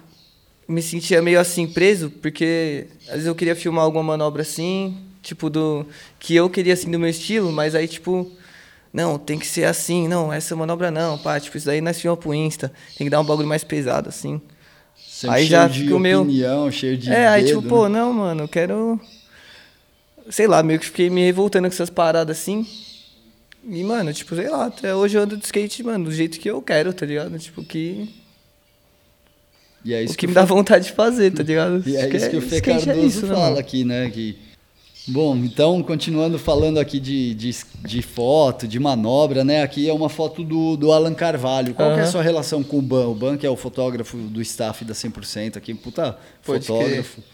S2: me sentia meio assim preso, porque às vezes eu queria filmar alguma manobra assim, tipo do que eu queria assim do meu estilo, mas aí tipo, não, tem que ser assim, não, essa manobra não, pá, tipo, isso daí nós filmamos pro Insta, tem que dar um bagulho mais pesado assim.
S1: Sempre aí já fica o meu opinião, cheio de
S2: É, aí
S1: dedo,
S2: tipo, pô,
S1: né?
S2: não, mano, eu quero sei lá, meio que fiquei me revoltando com essas paradas assim. E, mano, tipo, sei lá, até hoje eu ando de skate, mano, do jeito que eu quero, tá ligado? Tipo, que
S1: e é isso
S2: o que, que me dá vontade de fazer, tá ligado?
S1: E é isso que o Fê Cardoso é isso, fala né, aqui, né? Que... Bom, então, continuando falando aqui de, de, de, foto, de manobra, né? Aqui é uma foto do, do Alan Carvalho. Qual uhum. é a sua relação com o Ban? O Ban, que é o fotógrafo do staff da 100% aqui, puta Pode fotógrafo. Crer.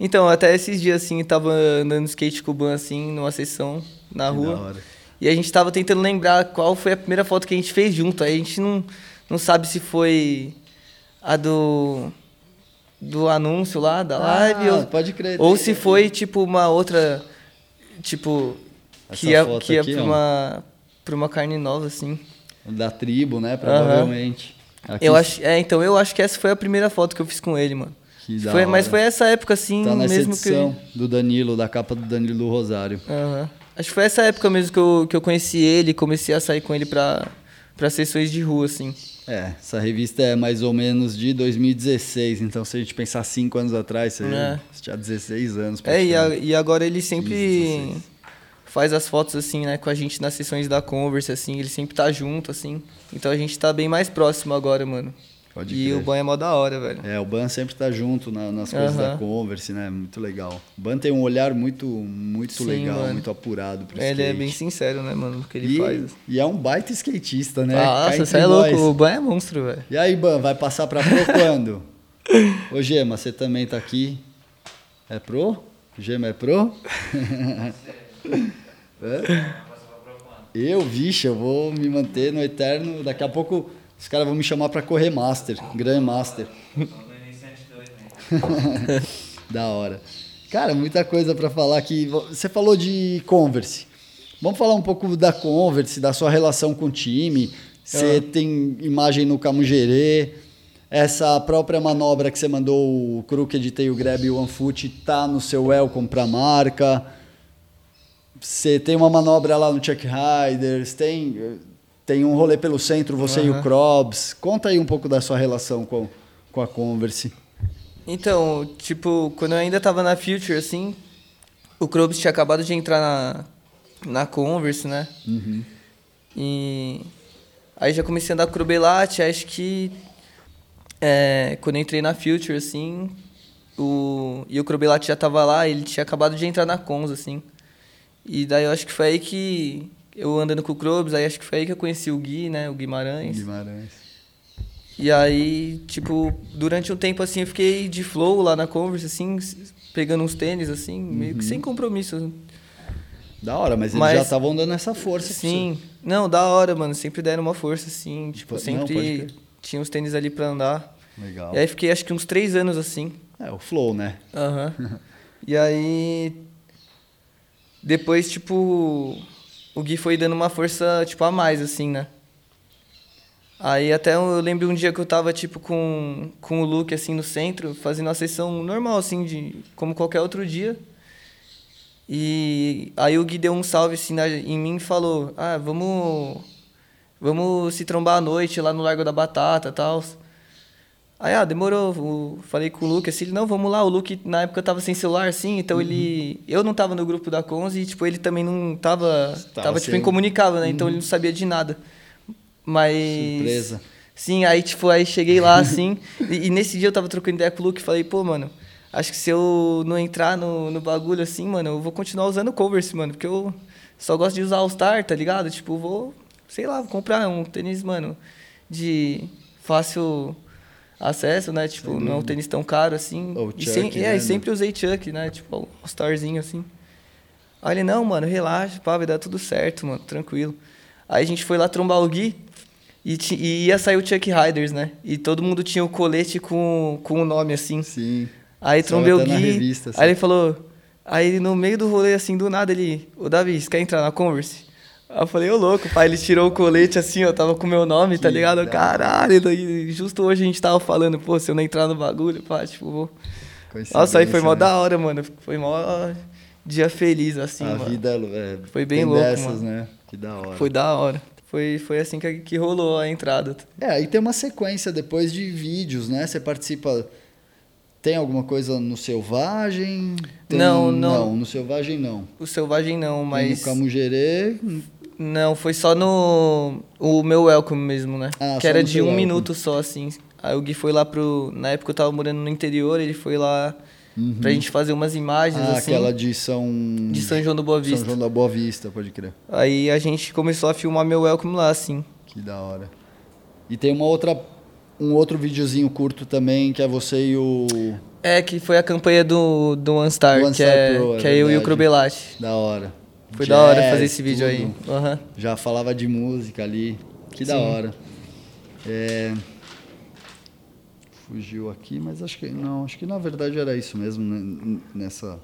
S2: Então, até esses dias, assim, tava andando skate com o Ban, assim, numa sessão na que rua. E a gente tava tentando lembrar qual foi a primeira foto que a gente fez junto. Aí a gente não, não sabe se foi a do do anúncio lá da ah, live ou,
S1: pode crer
S2: ou se foi tipo uma outra tipo Essa que ia que ia para uma para uma carne nova assim.
S1: Da tribo né provavelmente.
S2: Uhum. eu acho é então eu acho que essa foi a primeira foto que eu fiz com ele mano.
S1: Que
S2: foi, mas foi essa época assim
S1: tá nessa
S2: mesmo
S1: edição que do Danilo da capa do Danilo do Rosário.
S2: Uhum. acho que foi essa época mesmo que eu, que eu conheci ele comecei a sair com ele para para sessões de rua assim
S1: é, essa revista é mais ou menos de 2016, então se a gente pensar cinco anos atrás, você é. tinha 16 anos.
S2: É, e, a, e, agora ele sempre 15, faz as fotos assim, né, com a gente nas sessões da Converse, assim, ele sempre tá junto, assim. Então a gente tá bem mais próximo agora, mano. Pode e crer. o Ban é mó da hora, velho.
S1: É, o Ban sempre tá junto na, nas coisas da Converse, né? Muito legal. O Ban tem um olhar muito, muito Sim, legal, mano. muito apurado pro
S2: é,
S1: skate.
S2: Ele é bem sincero, né, mano, no que ele
S1: e,
S2: faz.
S1: E é um baita skatista, né?
S2: Nossa, você é louco. O Ban é monstro, velho.
S1: E aí, Ban, vai passar pra pro quando? Ô, Gema, você também tá aqui. É pro? Gema é pro? é? Eu, vixe, eu vou me manter no eterno. Daqui a pouco os caras vão me chamar para correr Master, Grandmaster. da hora. Cara, muita coisa para falar aqui. Você falou de Converse. Vamos falar um pouco da Converse, da sua relação com o time. Você ah. tem imagem no Camugere. Essa própria manobra que você mandou, o Crooked Tail Grab e o One Foot, tá no seu Welcome para marca. Você tem uma manobra lá no Chuck Riders, tem tem um rolê pelo centro, você uhum. e o Krobs. Conta aí um pouco da sua relação com, com a Converse.
S2: Então, tipo, quando eu ainda tava na Future, assim, o Krobs tinha acabado de entrar na, na Converse, né?
S1: Uhum.
S2: E aí já comecei a andar com o acho que é, quando eu entrei na Future, assim, o, e o Krobelate já tava lá, ele tinha acabado de entrar na Cons, assim. E daí eu acho que foi aí que eu andando com o Krobs, aí acho que foi aí que eu conheci o Gui, né? O Guimarães.
S1: Guimarães.
S2: E aí, tipo, durante um tempo assim, eu fiquei de flow lá na Converse, assim, pegando uns tênis, assim, uhum. meio que uhum. sem compromisso.
S1: Da hora, mas eles mas, já estavam dando essa força.
S2: Sim. Não, da hora, mano. Sempre deram uma força, assim. Tipo, sempre não, tinha os tênis ali pra andar.
S1: Legal.
S2: E aí fiquei acho que uns três anos assim.
S1: É, o flow, né?
S2: Aham. Uhum. e aí. Depois, tipo o Gui foi dando uma força, tipo, a mais, assim, né? Aí até eu lembro um dia que eu tava, tipo, com, com o Luke, assim, no centro, fazendo uma sessão normal, assim, de, como qualquer outro dia. E aí o Gui deu um salve, assim, na, em mim e falou, ah, vamos, vamos se trombar à noite lá no Largo da Batata e tal. Aí, ah, demorou. falei com o Luke assim, não, vamos lá. O Luke, na época, tava sem celular, assim, então uhum. ele. Eu não tava no grupo da Cons e, tipo, ele também não tava. Tava, tava tipo, incomunicável, né? Uhum. Então ele não uhum. sabia de nada. Mas.
S1: Surpresa.
S2: Sim, aí, tipo, aí cheguei lá, assim. e, e, nesse dia eu tava trocando ideia com o Luke e falei, pô, mano, acho que se eu não entrar no, no bagulho assim, mano, eu vou continuar usando o Converse, mano, porque eu só gosto de usar All Star, tá ligado? Tipo, vou, sei lá, vou comprar um tênis, mano, de fácil acesso, né? Tipo, não é um tênis tão caro assim.
S1: Ou e,
S2: sem, é, né? e sempre usei Chuck, né? Tipo, um starzinho assim. Aí ele, não, mano, relaxa, pá, vai dar tudo certo, mano, tranquilo. Aí a gente foi lá trombar o Gui e, e ia sair o Chuck Riders, né? E todo mundo tinha o colete com, com o nome assim.
S1: Sim.
S2: Aí
S1: Só
S2: trombei o Gui.
S1: revista, assim.
S2: aí ele falou. Aí no meio do rolê, assim, do nada, ele. Ô Davi, você quer entrar na Converse? Aí eu falei, ô louco, pai, ele tirou o colete assim, ó, tava com o meu nome, tá
S1: Que
S2: ligado?
S1: da
S2: Caralho, daí, justo hoje a gente tava falando, pô, se eu não entrar no bagulho, pá, tipo, vou. Nossa, aí foi mó
S1: né?
S2: da hora, mano. Foi mó dia feliz, assim,
S1: A
S2: mano.
S1: vida é,
S2: Foi bem louco,
S1: dessas,
S2: mano.
S1: né? Que da hora.
S2: Foi da hora. Foi, foi assim que, que rolou a entrada.
S1: É, aí tem uma sequência depois de vídeos, né? Você participa. Tem alguma coisa no Selvagem? Tem-
S2: Não, não.
S1: Não, no Selvagem não.
S2: O Selvagem não,
S1: Mas...
S2: mas.
S1: No Camugerê.
S2: Não, foi só no. O meu welcome mesmo, né?
S1: Ah,
S2: que era de um
S1: welcome.
S2: minuto só, assim. Aí o Gui foi lá pro. Na época eu tava morando no interior, ele foi lá pra gente fazer umas imagens,
S1: Uhum. Ah,
S2: assim.
S1: aquela de São.
S2: De São João do Boa
S1: São
S2: Vista.
S1: João da Boa Vista, pode crer.
S2: Aí a gente começou a filmar meu welcome lá, assim.
S1: Que da hora. E tem uma outra. Um outro videozinho curto também, que é você e o.
S2: É, que foi a campanha do, do OneStar,
S1: Do
S2: que, é,
S1: Pro, é
S2: que é eu e o
S1: verdade.
S2: Crobelati.
S1: Da hora.
S2: Foi da hora
S1: Jazz,
S2: fazer esse vídeo aí.
S1: tudo.
S2: Aham.
S1: Já falava de música ali. Que da
S2: Sim.
S1: hora. É, Fugiu aqui, mas acho que não, acho que na verdade era isso mesmo né, nessa.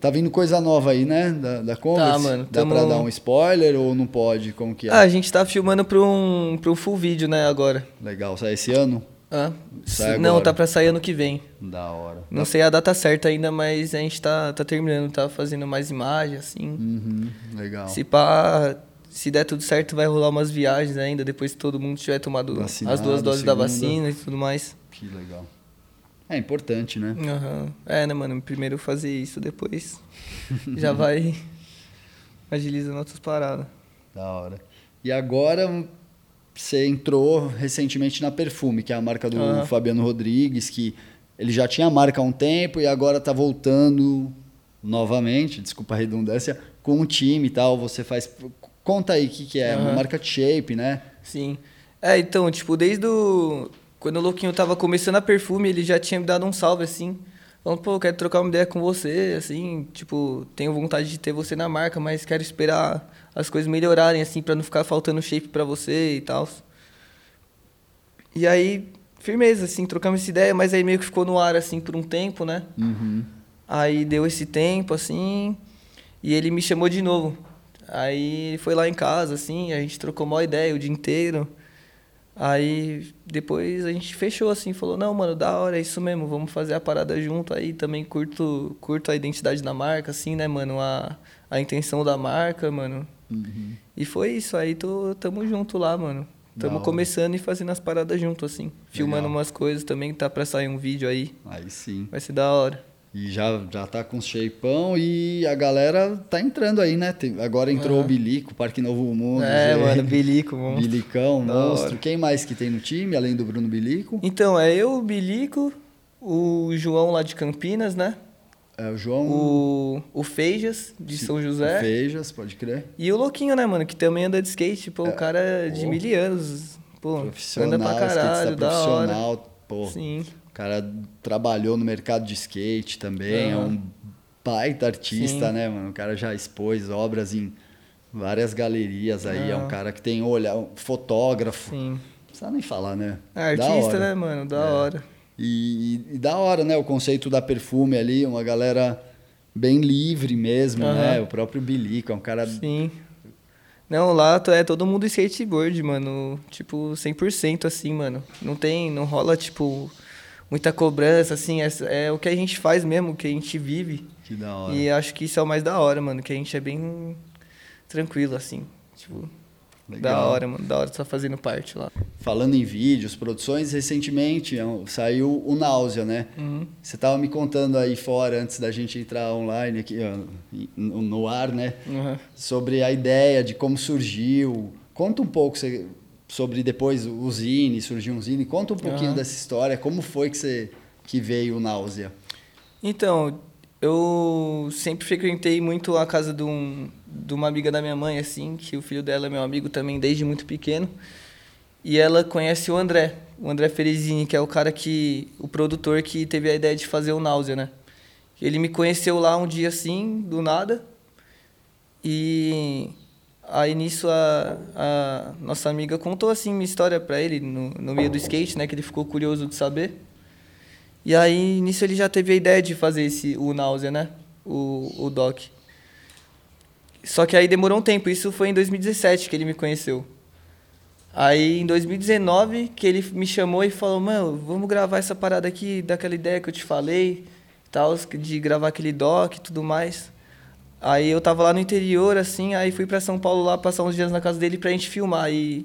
S1: Tá vindo coisa nova aí, né? Da, da Converse.
S2: Tá, mano,
S1: Dá
S2: tamo-
S1: pra dar um spoiler ou não pode? Como que é?
S2: Ah, a gente tá filmando pra um, pra um full vídeo, né, agora.
S1: Legal. Sai esse ano?
S2: Ah,
S1: Sai
S2: não,
S1: agora.
S2: tá pra sair ano que vem.
S1: Da hora.
S2: Não sei a data certa ainda, mas a gente tá, tá terminando, tá fazendo mais imagens, assim.
S1: Uhum, legal.
S2: Se pá, se der tudo certo, vai rolar umas viagens ainda, depois que todo mundo tiver tomado
S1: Vacinado,
S2: as duas doses da
S1: segunda.
S2: vacina e tudo mais.
S1: Que legal. É importante, né?
S2: Aham. É, né, mano? Primeiro fazer isso, depois já vai agilizando outras paradas.
S1: Da hora. E agora você entrou recentemente na Perfume, que é a marca do
S2: Aham.
S1: Fabiano Rodrigues, que ele já tinha a marca há um tempo e agora tá voltando novamente, desculpa a redundância, com um time e tal. Você faz. Conta aí o que, que é, uma
S2: Aham.
S1: marca de shape, né?
S2: Sim. É, então, tipo, desde o... Quando o Louquinho tava começando a perfume, ele já tinha me dado um salve, assim. Falando, pô, quero trocar uma ideia com você, assim, tipo, tenho vontade de ter você na marca, mas quero esperar as coisas melhorarem, assim, pra não ficar faltando shape pra você e tal. E aí, firmeza, assim, trocamos essa ideia, mas aí meio que ficou no ar, assim, por um tempo, né?
S1: Uhum.
S2: Aí deu esse tempo, assim, e ele me chamou de novo. Aí ele foi lá em casa, assim, a gente trocou uma ideia o dia inteiro. Aí depois a gente fechou, assim, falou, não, mano, da hora, é isso mesmo, vamos fazer a parada junto aí. Também curto, curto a identidade da marca, assim, né, mano, a, a intenção da marca, mano.
S1: Uhum.
S2: E foi isso, aí tô, tamo junto lá, mano. Tamo começando e fazendo as paradas junto, assim. Filmando umas coisas também, tá pra sair um vídeo aí.
S1: Aí sim.
S2: Vai ser da hora.
S1: E já, já tá com shapeão e a galera tá entrando aí, né? Tem- agora entrou
S2: Aham.
S1: o Bilico, Parque Novo Mundo.
S2: É, mano, Bilico, mano.
S1: Bilicão,
S2: Da
S1: monstro.
S2: hora.
S1: Quem mais que tem no time, além do Bruno Bilico?
S2: Então, é eu, o Bilico, o João lá de Campinas, né?
S1: É o João
S2: O, o Feijas, de São José.
S1: Feijas, pode crer.
S2: E o Louquinho, né, mano? Que também anda de skate. Pô, o cara é de mil anos. Pô,
S1: Profissional,
S2: anda pra caralho, da hora.
S1: profissional. Pô,
S2: Sim.
S1: o cara trabalhou no mercado de skate também, é
S2: Aham.
S1: um baita artista,
S2: Sim.
S1: né, mano? O cara já expôs obras em várias galerias aí, é um cara que tem olhar, um fotógrafo.
S2: Sim.
S1: Não precisa nem falar, né?
S2: É artista,
S1: hora.
S2: né, mano? Da
S1: É.
S2: hora.
S1: E, e- e da hora, né? O conceito da perfume ali, uma galera bem livre mesmo,
S2: Aham.
S1: né? O próprio Bilico é um cara.
S2: Sim. Não, lá é todo mundo skateboard, mano. Tipo, 100% assim, mano. Não tem, não rola, tipo, muita cobrança, assim. É, é o que a gente faz mesmo, o que a gente vive.
S1: Que da hora.
S2: E acho que isso é o mais da hora, mano. Que a gente é bem tranquilo, assim. Tipo, da
S1: Legal.
S2: hora, mano. Da hora de estar fazendo parte lá.
S1: Falando em vídeos, produções, recentemente é saiu o Náusea, né?
S2: Uhum.
S1: Você tava me contando aí fora, antes da gente entrar online aqui, no ar, né?
S2: Uhum.
S1: Sobre a ideia de como surgiu. Conta um pouco sobre depois o Zine, surgiu um Zine. Conta um pouquinho
S2: Aham.
S1: dessa história. Como foi que, você, que veio o Náusea?
S2: Então, eu sempre frequentei muito a casa de, um, de uma amiga da minha mãe, assim, que o filho dela é meu amigo também desde muito pequeno. E ela conhece o André, o André Ferezini, que é o cara que. o produtor que teve a ideia de fazer o Náusea, né? Ele me conheceu lá um dia assim, do nada. E aí nisso a, a nossa amiga contou assim minha história pra ele no, no meio do skate, né? Que ele ficou curioso de saber. E aí, nisso ele já teve a ideia de fazer esse, o Náusea, né? O, o doc. Só que aí demorou um tempo, isso foi em 2017 que ele me conheceu. Aí em 2019 que ele me chamou e falou, mano, vamos gravar essa parada aqui, daquela ideia que eu te falei, tal, de gravar aquele doc e tudo mais. Aí eu tava lá no interior, assim, aí fui para São Paulo lá passar uns dias na casa dele pra gente filmar. E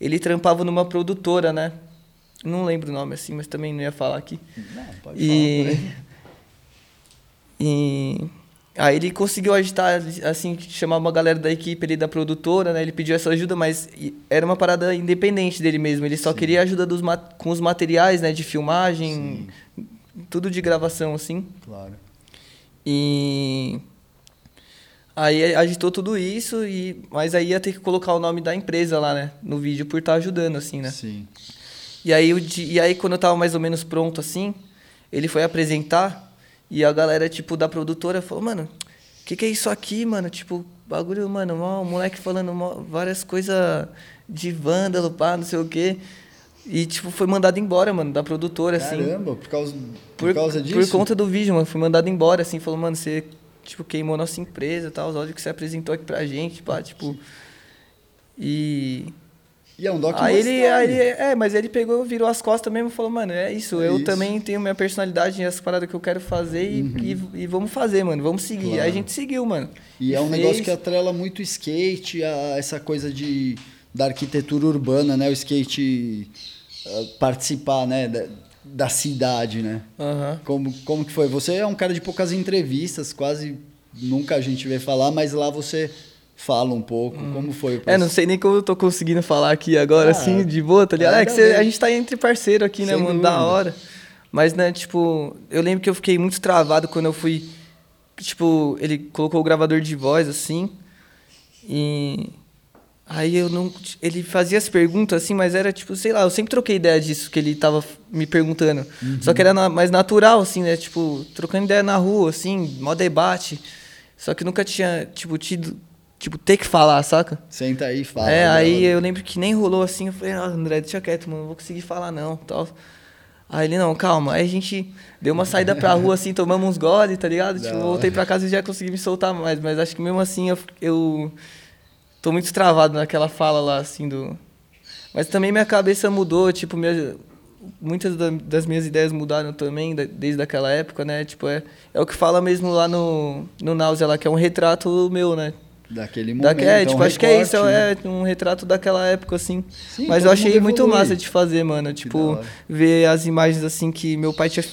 S2: ele trampava numa produtora, né? Não lembro o nome assim, mas também não ia falar aqui.
S1: Não, pode
S2: E,
S1: falar.
S2: e aí ele conseguiu agitar, assim, chamar uma galera da equipe ali da produtora, né? Ele pediu essa ajuda, mas era uma parada independente dele mesmo. Ele só queria ajuda dos com os materiais, né? De filmagem, tudo de gravação, assim.
S1: Claro.
S2: E aí agitou tudo isso, e mas aí ia ter que colocar o nome da empresa lá, né? No vídeo por estar ajudando, assim, né?
S1: Sim.
S2: E aí, o e aí, quando eu tava mais ou menos pronto assim, ele foi apresentar e a galera, tipo, da produtora falou, mano, o que, que é isso aqui, mano? Tipo, bagulho, mano, mó, moleque falando mó- várias coisas de vândalo, pá, não sei o quê. E, tipo, foi mandado embora, mano, da produtora, assim.
S1: Caramba, por causa, por, causa disso?
S2: Por conta do vídeo, mano. Fui mandado embora, assim, falou, mano, você, tipo, queimou nossa empresa e tal, os áudios que você apresentou aqui pra gente, pá, tipo. E.
S1: E é um doc
S2: Aí ele, aí ele. É, mas ele pegou, virou as costas mesmo e falou, mano, é isso.
S1: É
S2: eu
S1: isso.
S2: também tenho minha personalidade, as paradas que eu quero fazer e, e, e vamos fazer, mano. Vamos seguir.
S1: Uhum. Claro.
S2: Aí a gente seguiu, mano.
S1: E é um
S2: fez.
S1: negócio que atrela muito o skate, a essa coisa de, da arquitetura urbana, né? O skate ah, participar, né? Da, da cidade, né?
S2: Aham.
S1: Como, como que foi? Você é um cara de poucas entrevistas, quase nunca a gente vê falar, mas lá você fala um pouco. Como foi? o
S2: É, não sei nem como eu tô conseguindo falar aqui agora,
S1: Ah,
S2: assim, de boa, tá ligado? É
S1: nada
S2: que
S1: a
S2: cê-
S1: ver.
S2: a gente tá entre parceiro aqui, né,
S1: Sem
S2: mano? Da
S1: dúvida.
S2: hora. Mas, né, tipo, eu lembro que eu fiquei muito travado quando eu fui. Tipo, ele colocou o gravador de voz, assim. E. Aí eu não. Ele fazia as perguntas assim, mas era tipo, sei lá, eu sempre troquei ideia disso que ele tava me perguntando. Só que era na- mais natural, assim, né? Tipo, trocando ideia na rua, assim, mó debate. Só que nunca tinha, tipo, tido. Tipo, ter que falar, saca?
S1: Senta aí e fala.
S2: é, aí eu lembro que nem rolou assim, eu falei, ah, André, deixa quieto, mano, não vou conseguir falar não, tal. Aí ele, não, calma. Aí a gente deu uma saída pra rua, assim, tomamos uns goles, tá ligado? Tipo, voltei pra casa e já consegui me soltar mais, mas acho que mesmo assim eu, eu tô muito travado naquela fala lá, assim, do... Mas também minha cabeça mudou, tipo, minha... muitas da- das minhas ideias mudaram também, desde aquela época, né? Tipo, é, é o que fala mesmo lá no, no Náusea, lá, que é um retrato meu, né?
S1: Daquele momento.
S2: Daque- é,
S1: um
S2: tipo, acho que é isso,
S1: recorte, né?
S2: é um retrato daquela época, assim.
S1: Sim,
S2: Mas
S1: todo
S2: eu achei muito
S1: evolui.
S2: massa de fazer, mano. Tipo, ver as imagens, assim, que meu pai tinha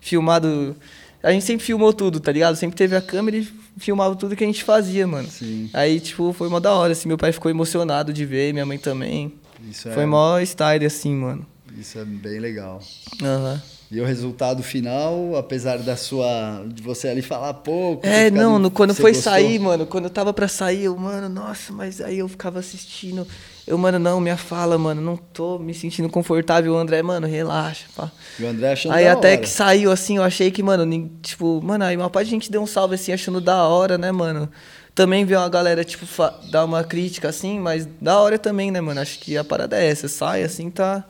S2: filmado. A gente sempre filmou tudo, tá ligado? Sempre teve a câmera e filmava tudo que a gente fazia, mano.
S1: Sim.
S2: Aí, tipo, foi mó da hora, assim. Meu pai ficou emocionado de ver, minha mãe também.
S1: Isso é,
S2: Foi mó style, assim, mano.
S1: Isso é bem legal.
S2: Aham.
S1: E o resultado final, apesar da sua. de você ali falar pouco.
S2: É, não, no- quando foi
S1: gostou?
S2: sair, mano, quando eu tava pra sair, eu, mano, nossa, mas aí eu ficava assistindo. Eu, mano, não, minha fala, mano, não tô me sentindo confortável. O André, mano, relaxa, pá.
S1: E o André achando
S2: Aí
S1: da
S2: até
S1: hora.
S2: que saiu, assim, eu achei que, mano, tipo, mano, aí uma parte de gente deu um salve, assim, achando da hora, né, mano? Também veio uma galera, tipo, dar uma crítica, assim, mas da hora também, né, mano? Acho que a parada é essa, sai, assim, tá,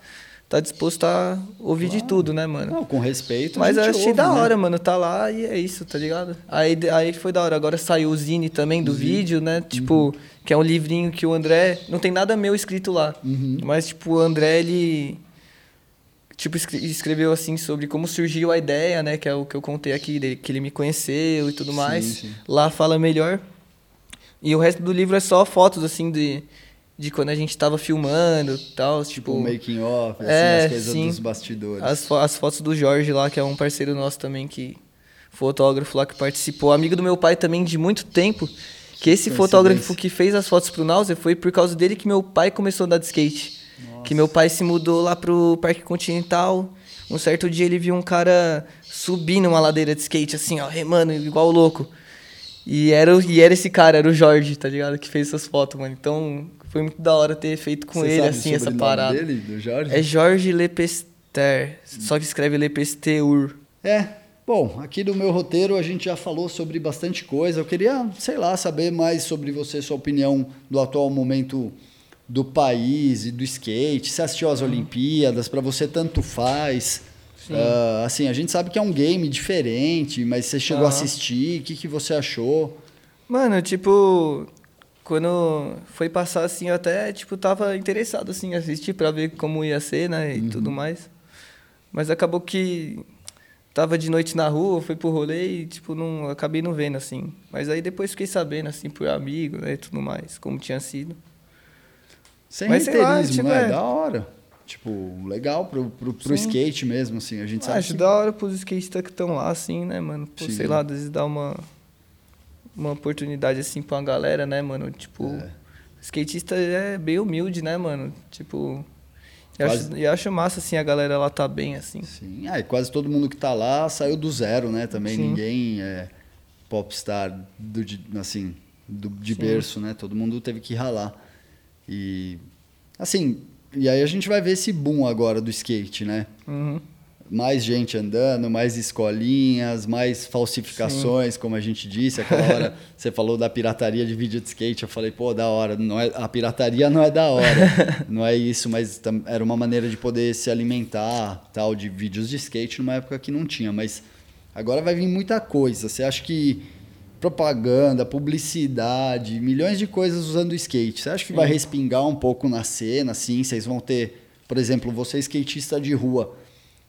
S2: tá disposto a ouvir de tudo, né, mano?
S1: Não, com respeito.
S2: Mas eu achei
S1: ouve,
S2: da
S1: né?
S2: hora, mano. Tá lá e é isso, tá ligado? Aí, aí foi da hora. Agora saiu o Zine também do vídeo, né? Tipo, que é um livrinho que o André. Não tem nada meu escrito lá.
S1: Uhum.
S2: Mas, tipo, o André, ele. Tipo, escre- escreveu assim sobre como surgiu a ideia, né? Que é o que eu contei aqui, dele, que ele me conheceu e tudo
S1: Sim,
S2: mais.
S1: sim.
S2: Lá fala melhor. E o resto do livro é só fotos, assim, de, de quando a gente tava filmando e tal.
S1: Tipo,
S2: Tipo,
S1: o making off, assim,
S2: é,
S1: as coisas
S2: sim.
S1: dos bastidores.
S2: as, fo- as fotos do Jorge lá, que é um parceiro nosso também, que fotógrafo lá que participou, amigo do meu pai também de muito tempo. Que esse fotógrafo que fez as fotos pro Náusea foi por causa dele que meu pai começou a andar de skate. Que meu pai se mudou lá pro Parque Continental. Um certo dia ele viu um cara subir numa ladeira de skate, assim, ó, remando, igual louco. E era, e era esse cara, era o Jorge, tá ligado? Que fez essas fotos, mano. Então foi muito da hora ter feito com
S1: Você
S2: ele, assim, essa parada.
S1: dele, do Jorge?
S2: É Jorge Lepester, só que escreve Lepesteur.
S1: É, bom, aqui no meu roteiro a gente já falou sobre bastante coisa. Eu queria, sei lá, saber mais sobre você, sua opinião do atual momento do país e do skate. Você assistiu
S2: Uhum.
S1: às Olimpíadas? Para você tanto faz? Uh, assim, a gente sabe que é um game diferente, mas você chegou a assistir, o que, que você achou?
S2: Mano, tipo, quando foi passar assim, eu até, tipo, tava interessado, assim, assistir pra ver como ia ser, né, e uhum. tudo mais. Mas acabou que tava de noite na rua, fui pro rolê e, tipo, não, acabei não vendo, assim. Mas aí depois fiquei sabendo, assim, por amigo, né, e tudo mais, como tinha sido.
S1: Sem Mas, lá, tipo, né? É da hora. Tipo, legal pro, pro, pro skate mesmo, assim. A gente sabe.
S2: Acho que... da hora pros skatistas que estão lá, assim, né, mano? Pô, sei lá, às vezes dá uma, uma oportunidade, assim, pra uma galera, né, mano? Tipo, é. skatista é bem humilde, né, mano? Tipo. E acho, e acho massa, assim, a galera lá tá bem, assim.
S1: Sim, ah, e quase todo mundo que tá lá saiu do zero, né? Também Sim. ninguém é popstar do, assim, do, de Sim. berço, né? Todo mundo teve que ralar. E, assim, e aí a gente vai ver esse boom agora do skate, né? Uhum. Mais gente andando, mais escolinhas, mais falsificações, Sim. como a gente disse. Aquela hora você falou da pirataria de vídeo de skate, eu falei, pô, da hora. Não é, a pirataria não é da hora, não é isso, mas era uma maneira de poder se alimentar tal de vídeos de skate numa época que não tinha. Mas agora vai vir muita coisa. Você acha que propaganda, publicidade, milhões de coisas usando o skate. Você acha que Sim. vai respingar um pouco na cena, assim? Vocês vão ter, por exemplo, você skatista de rua,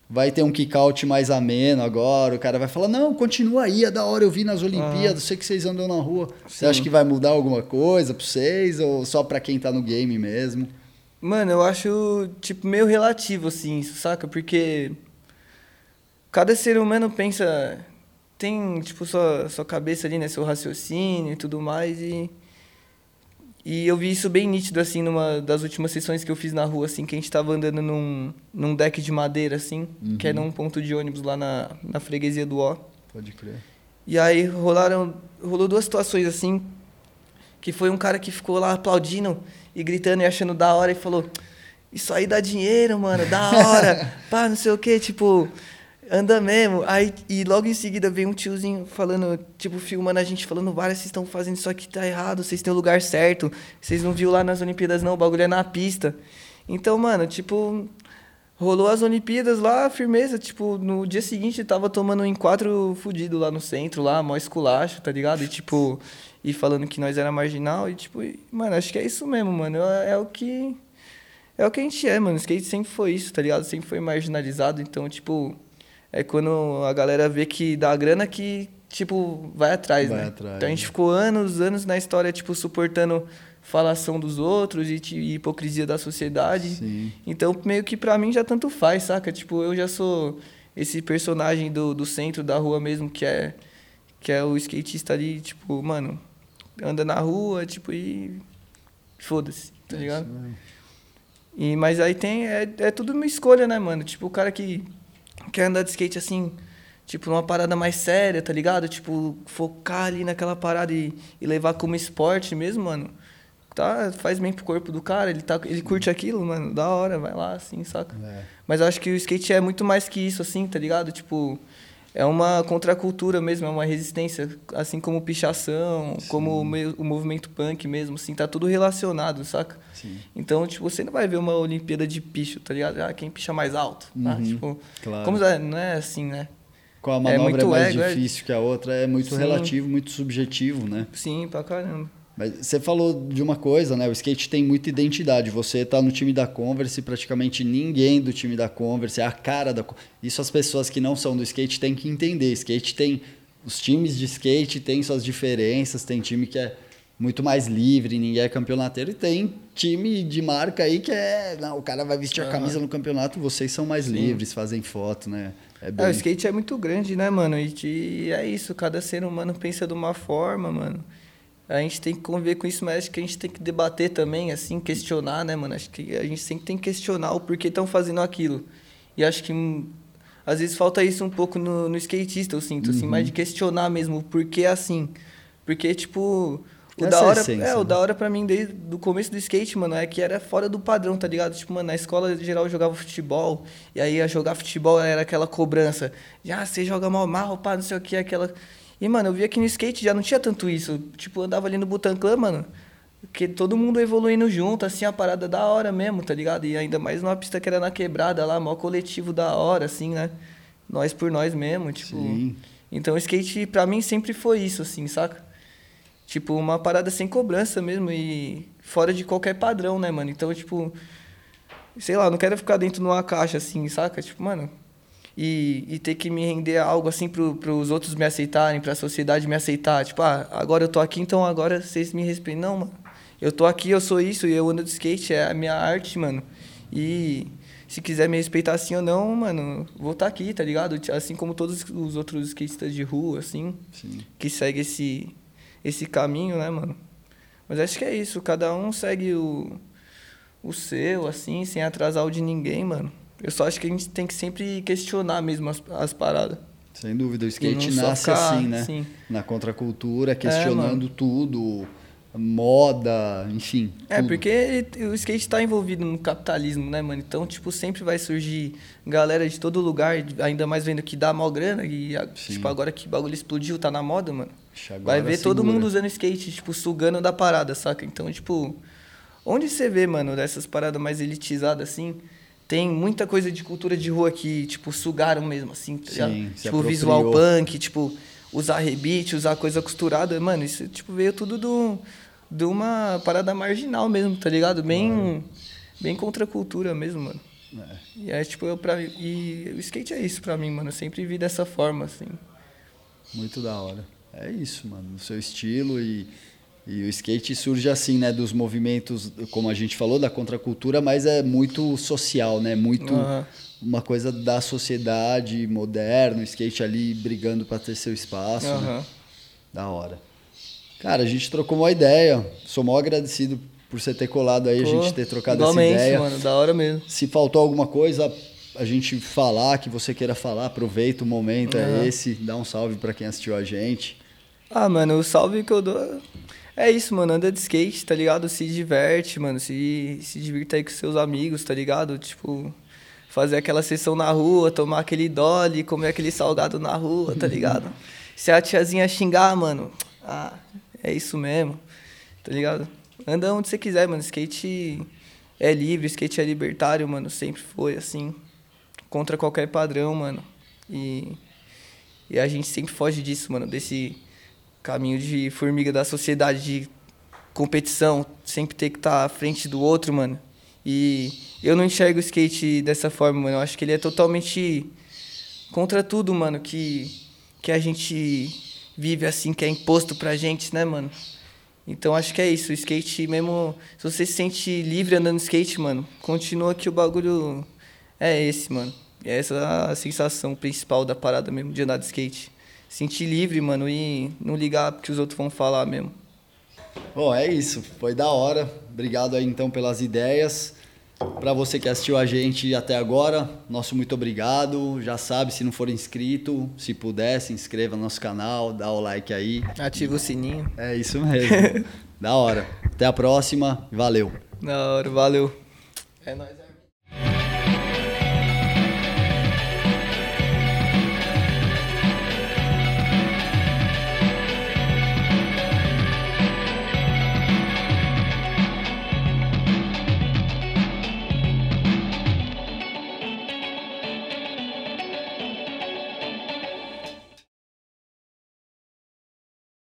S1: vai ter um kick-out mais ameno agora, o cara vai falar, não, continua aí, é da hora, eu vi nas Olimpíadas, ah. sei que vocês andam na rua. Sim. Você acha que vai mudar alguma coisa pra vocês, ou só pra quem tá no game mesmo?
S2: Mano, eu acho, tipo, meio relativo, assim, saca? Porque cada ser humano pensa tem, tipo, sua, sua cabeça ali, né? Seu raciocínio e tudo mais. E, e eu vi isso bem nítido, assim, numa das últimas sessões que eu fiz na rua, assim, que a gente tava andando num, num deck de madeira, assim, uhum. que era um ponto de ônibus lá na, na freguesia do Ó.
S1: Pode crer.
S2: E aí rolaram, rolou duas situações, assim, que foi um cara que ficou lá aplaudindo e gritando e achando da hora e falou... Isso aí dá dinheiro, mano, da hora. Pá, não sei o quê, tipo anda mesmo. Aí, e logo em seguida vem um tiozinho falando, tipo, filmando a gente, falando, várias, vocês estão fazendo isso aqui, tá errado, vocês têm o lugar certo. Vocês não viu lá nas Olimpíadas, não, o bagulho é na pista. Então, mano, tipo, rolou as Olimpíadas lá, firmeza. Tipo, no dia seguinte tava tomando um enquadro fudido lá no centro, lá, mó esculacho, tá ligado? E tipo, e falando que nós era marginal. E tipo, e, mano, acho que é isso mesmo, mano. É, é o que. É o que a gente é, mano. O skate sempre foi isso, tá ligado? Sempre foi marginalizado. Então, tipo, é quando a galera vê que dá grana que, tipo, vai atrás, vai né? Atrás, então a gente ficou anos, anos na história, tipo, suportando falação dos outros e, e hipocrisia da sociedade. Sim. Então, meio que pra mim já tanto faz, saca? Tipo, eu já sou esse personagem do, do centro da rua mesmo, que é, que é o skatista ali, tipo, mano, anda na rua, tipo, e foda-se, tá é ligado? E, mas aí tem, é, é tudo uma escolha, né, mano? Tipo, o cara que quer andar de skate assim, tipo, numa parada mais séria, tá ligado? Tipo, focar ali naquela parada e, e levar como esporte mesmo, mano. Tá, faz bem pro corpo do cara, ele, tá, ele curte aquilo, mano, da hora, vai lá, assim, saca? É. Mas eu acho que o skate é muito mais que isso, assim, tá ligado? Tipo, é uma contracultura mesmo, é uma resistência, assim como pichação, Sim. como o, o, movimento punk mesmo, assim, tá tudo relacionado, saca? Sim. Então, tipo, você não vai ver uma Olimpíada de picho, tá ligado? Ah, quem picha mais alto, tá? Uhum, tipo, claro. como não é assim, né?
S1: Qual a manobra é, é mais ego, é difícil é... que a outra, é muito Sim. relativo, muito subjetivo, né?
S2: Sim, pra caramba.
S1: Mas você falou de uma coisa, né? O skate tem muita identidade. Você está no time da Converse, praticamente ninguém do time da Converse é a cara da Isso as pessoas que não são do skate têm que entender. Skate tem os times de skate têm suas diferenças, tem time que é muito mais livre, ninguém é campeonateiro, e tem time de marca aí que é, não, o cara vai vestir a camisa no campeonato, vocês são mais Sim. livres, fazem foto, né?
S2: É, bem... é, o skate é muito grande, né, mano? E, e é isso, cada ser humano pensa de uma forma, mano a gente tem que conviver com isso, mas acho que a gente tem que debater também, assim, questionar, né, mano? Acho que a gente sempre tem que questionar o porquê estão fazendo aquilo. E acho que às vezes falta isso um pouco no, no skatista, eu sinto, uhum. assim, mais de uhum. questionar mesmo o porquê é assim. Porque, tipo, o da hora, essência, é, né? o da hora pra mim desde o começo do skate, mano, é que era fora do padrão, tá ligado? Tipo, mano, na escola geral eu jogava futebol, e aí a jogar futebol era aquela cobrança. Já, ah, você joga mal, mal, pá, não sei o que, aquela. E, mano, eu via que no skate já não tinha tanto isso. Tipo, eu andava ali no Butantã, mano. Porque todo mundo evoluindo junto, assim, a parada da hora mesmo, tá ligado? E ainda mais numa pista que era na quebrada lá, maior coletivo da hora, assim, né? Nós por nós mesmo, tipo.
S1: Sim.
S2: Então o skate pra mim sempre foi isso, assim, saca? Tipo, uma parada sem cobrança mesmo e fora de qualquer padrão, né, mano? Então, tipo, sei lá, eu não quero ficar dentro de uma caixa assim, saca? Tipo, mano, e, e ter que me render a algo assim pro, pros outros me aceitarem, pra sociedade me aceitar. Tipo, ah, agora eu tô aqui, então agora vocês me respeitam. Não, mano. Eu tô aqui, eu sou isso, e eu ando de skate, é a minha arte, mano. E se quiser me respeitar assim ou não, mano, vou estar tá aqui, tá ligado? Assim como todos os outros skatistas de rua, assim,
S1: Sim.
S2: que segue esse, esse caminho, né, mano? Mas acho que é isso, cada um segue o, o seu, assim, sem atrasar o de ninguém, mano. Eu só acho que a gente tem que sempre questionar mesmo as, as paradas.
S1: Sem dúvida, o skate nasce assim, né?
S2: sim.
S1: Na contracultura, questionando
S2: mano.
S1: tudo, moda, enfim.
S2: É,
S1: tudo.
S2: porque ele- o skate tá envolvido no capitalismo, né, mano? Então, tipo, sempre vai surgir galera de todo lugar, ainda mais vendo que dá mal grana. E,
S1: Sim.
S2: tipo, agora que o bagulho explodiu, tá na moda, mano.
S1: Agora
S2: Vai ver todo
S1: segura.
S2: mundo usando skate, tipo, sugando da parada, saca? Então, tipo, onde você vê, mano, dessas paradas mais elitizadas assim, tem muita coisa de cultura de rua que, tipo, sugaram mesmo, assim, tá?
S1: Sim,
S2: Tipo, visual punk, tipo, usar rebite, usar coisa costurada, mano, isso, tipo, veio tudo do, de uma parada marginal mesmo, tá ligado? Bem, bem contra a cultura mesmo, mano.
S1: É.
S2: E é, tipo, eu pra, e o skate é isso pra mim, mano, eu sempre vi dessa forma, assim.
S1: Muito da hora. É isso, mano. O seu estilo e, e o skate surge assim, né? Dos movimentos, como a gente falou, da contracultura, mas é muito social, né? Muito
S2: Aham.
S1: uma coisa da sociedade moderna, o skate ali brigando para ter seu espaço. né?
S2: Aham.
S1: Da hora. Cara, a gente trocou uma ideia. Sou mal agradecido por você ter colado aí, a
S2: Pô,
S1: gente ter trocado essa ideia.
S2: mano, da hora mesmo.
S1: Se faltou alguma coisa, a gente falar, que você queira falar, aproveita o momento, é
S2: Aham.
S1: esse. Dá um salve para quem assistiu a gente.
S2: Ah, mano, o salve que eu dou é isso, mano. Anda de skate, tá ligado? Se diverte, mano. Se, se divirta aí com seus amigos, tá ligado? Tipo, fazer aquela sessão na rua, tomar aquele dolly, comer aquele salgado na rua, tá ligado? Se a tiazinha xingar, mano, ah, é isso mesmo, tá ligado? Anda onde você quiser, mano. Skate é livre, skate é libertário, mano. Sempre foi assim. Contra qualquer padrão, mano. E. E a gente sempre foge disso, mano, desse caminho de formiga da sociedade, de competição, sempre ter que estar à frente do outro, mano. E eu não enxergo o skate dessa forma, mano. Eu acho que ele é totalmente contra tudo, mano, que, que a gente vive assim, que é imposto pra gente, né, mano? Então acho que é isso. O skate, mesmo se você se sente livre andando skate, mano, continua que o bagulho é esse, mano. E essa é a sensação principal da parada mesmo de andar de skate. Sentir livre, mano, e não ligar pro que os outros vão falar mesmo.
S1: Bom, é isso. Foi da hora. Obrigado aí então pelas ideias. Para você que assistiu a gente até agora, nosso muito obrigado. Já sabe, se não for inscrito, se puder, se inscreva no nosso canal, dá o like aí.
S2: Ativa o sininho.
S1: É isso mesmo. da hora. Até a próxima. Valeu.
S2: Da hora, valeu. É nóis.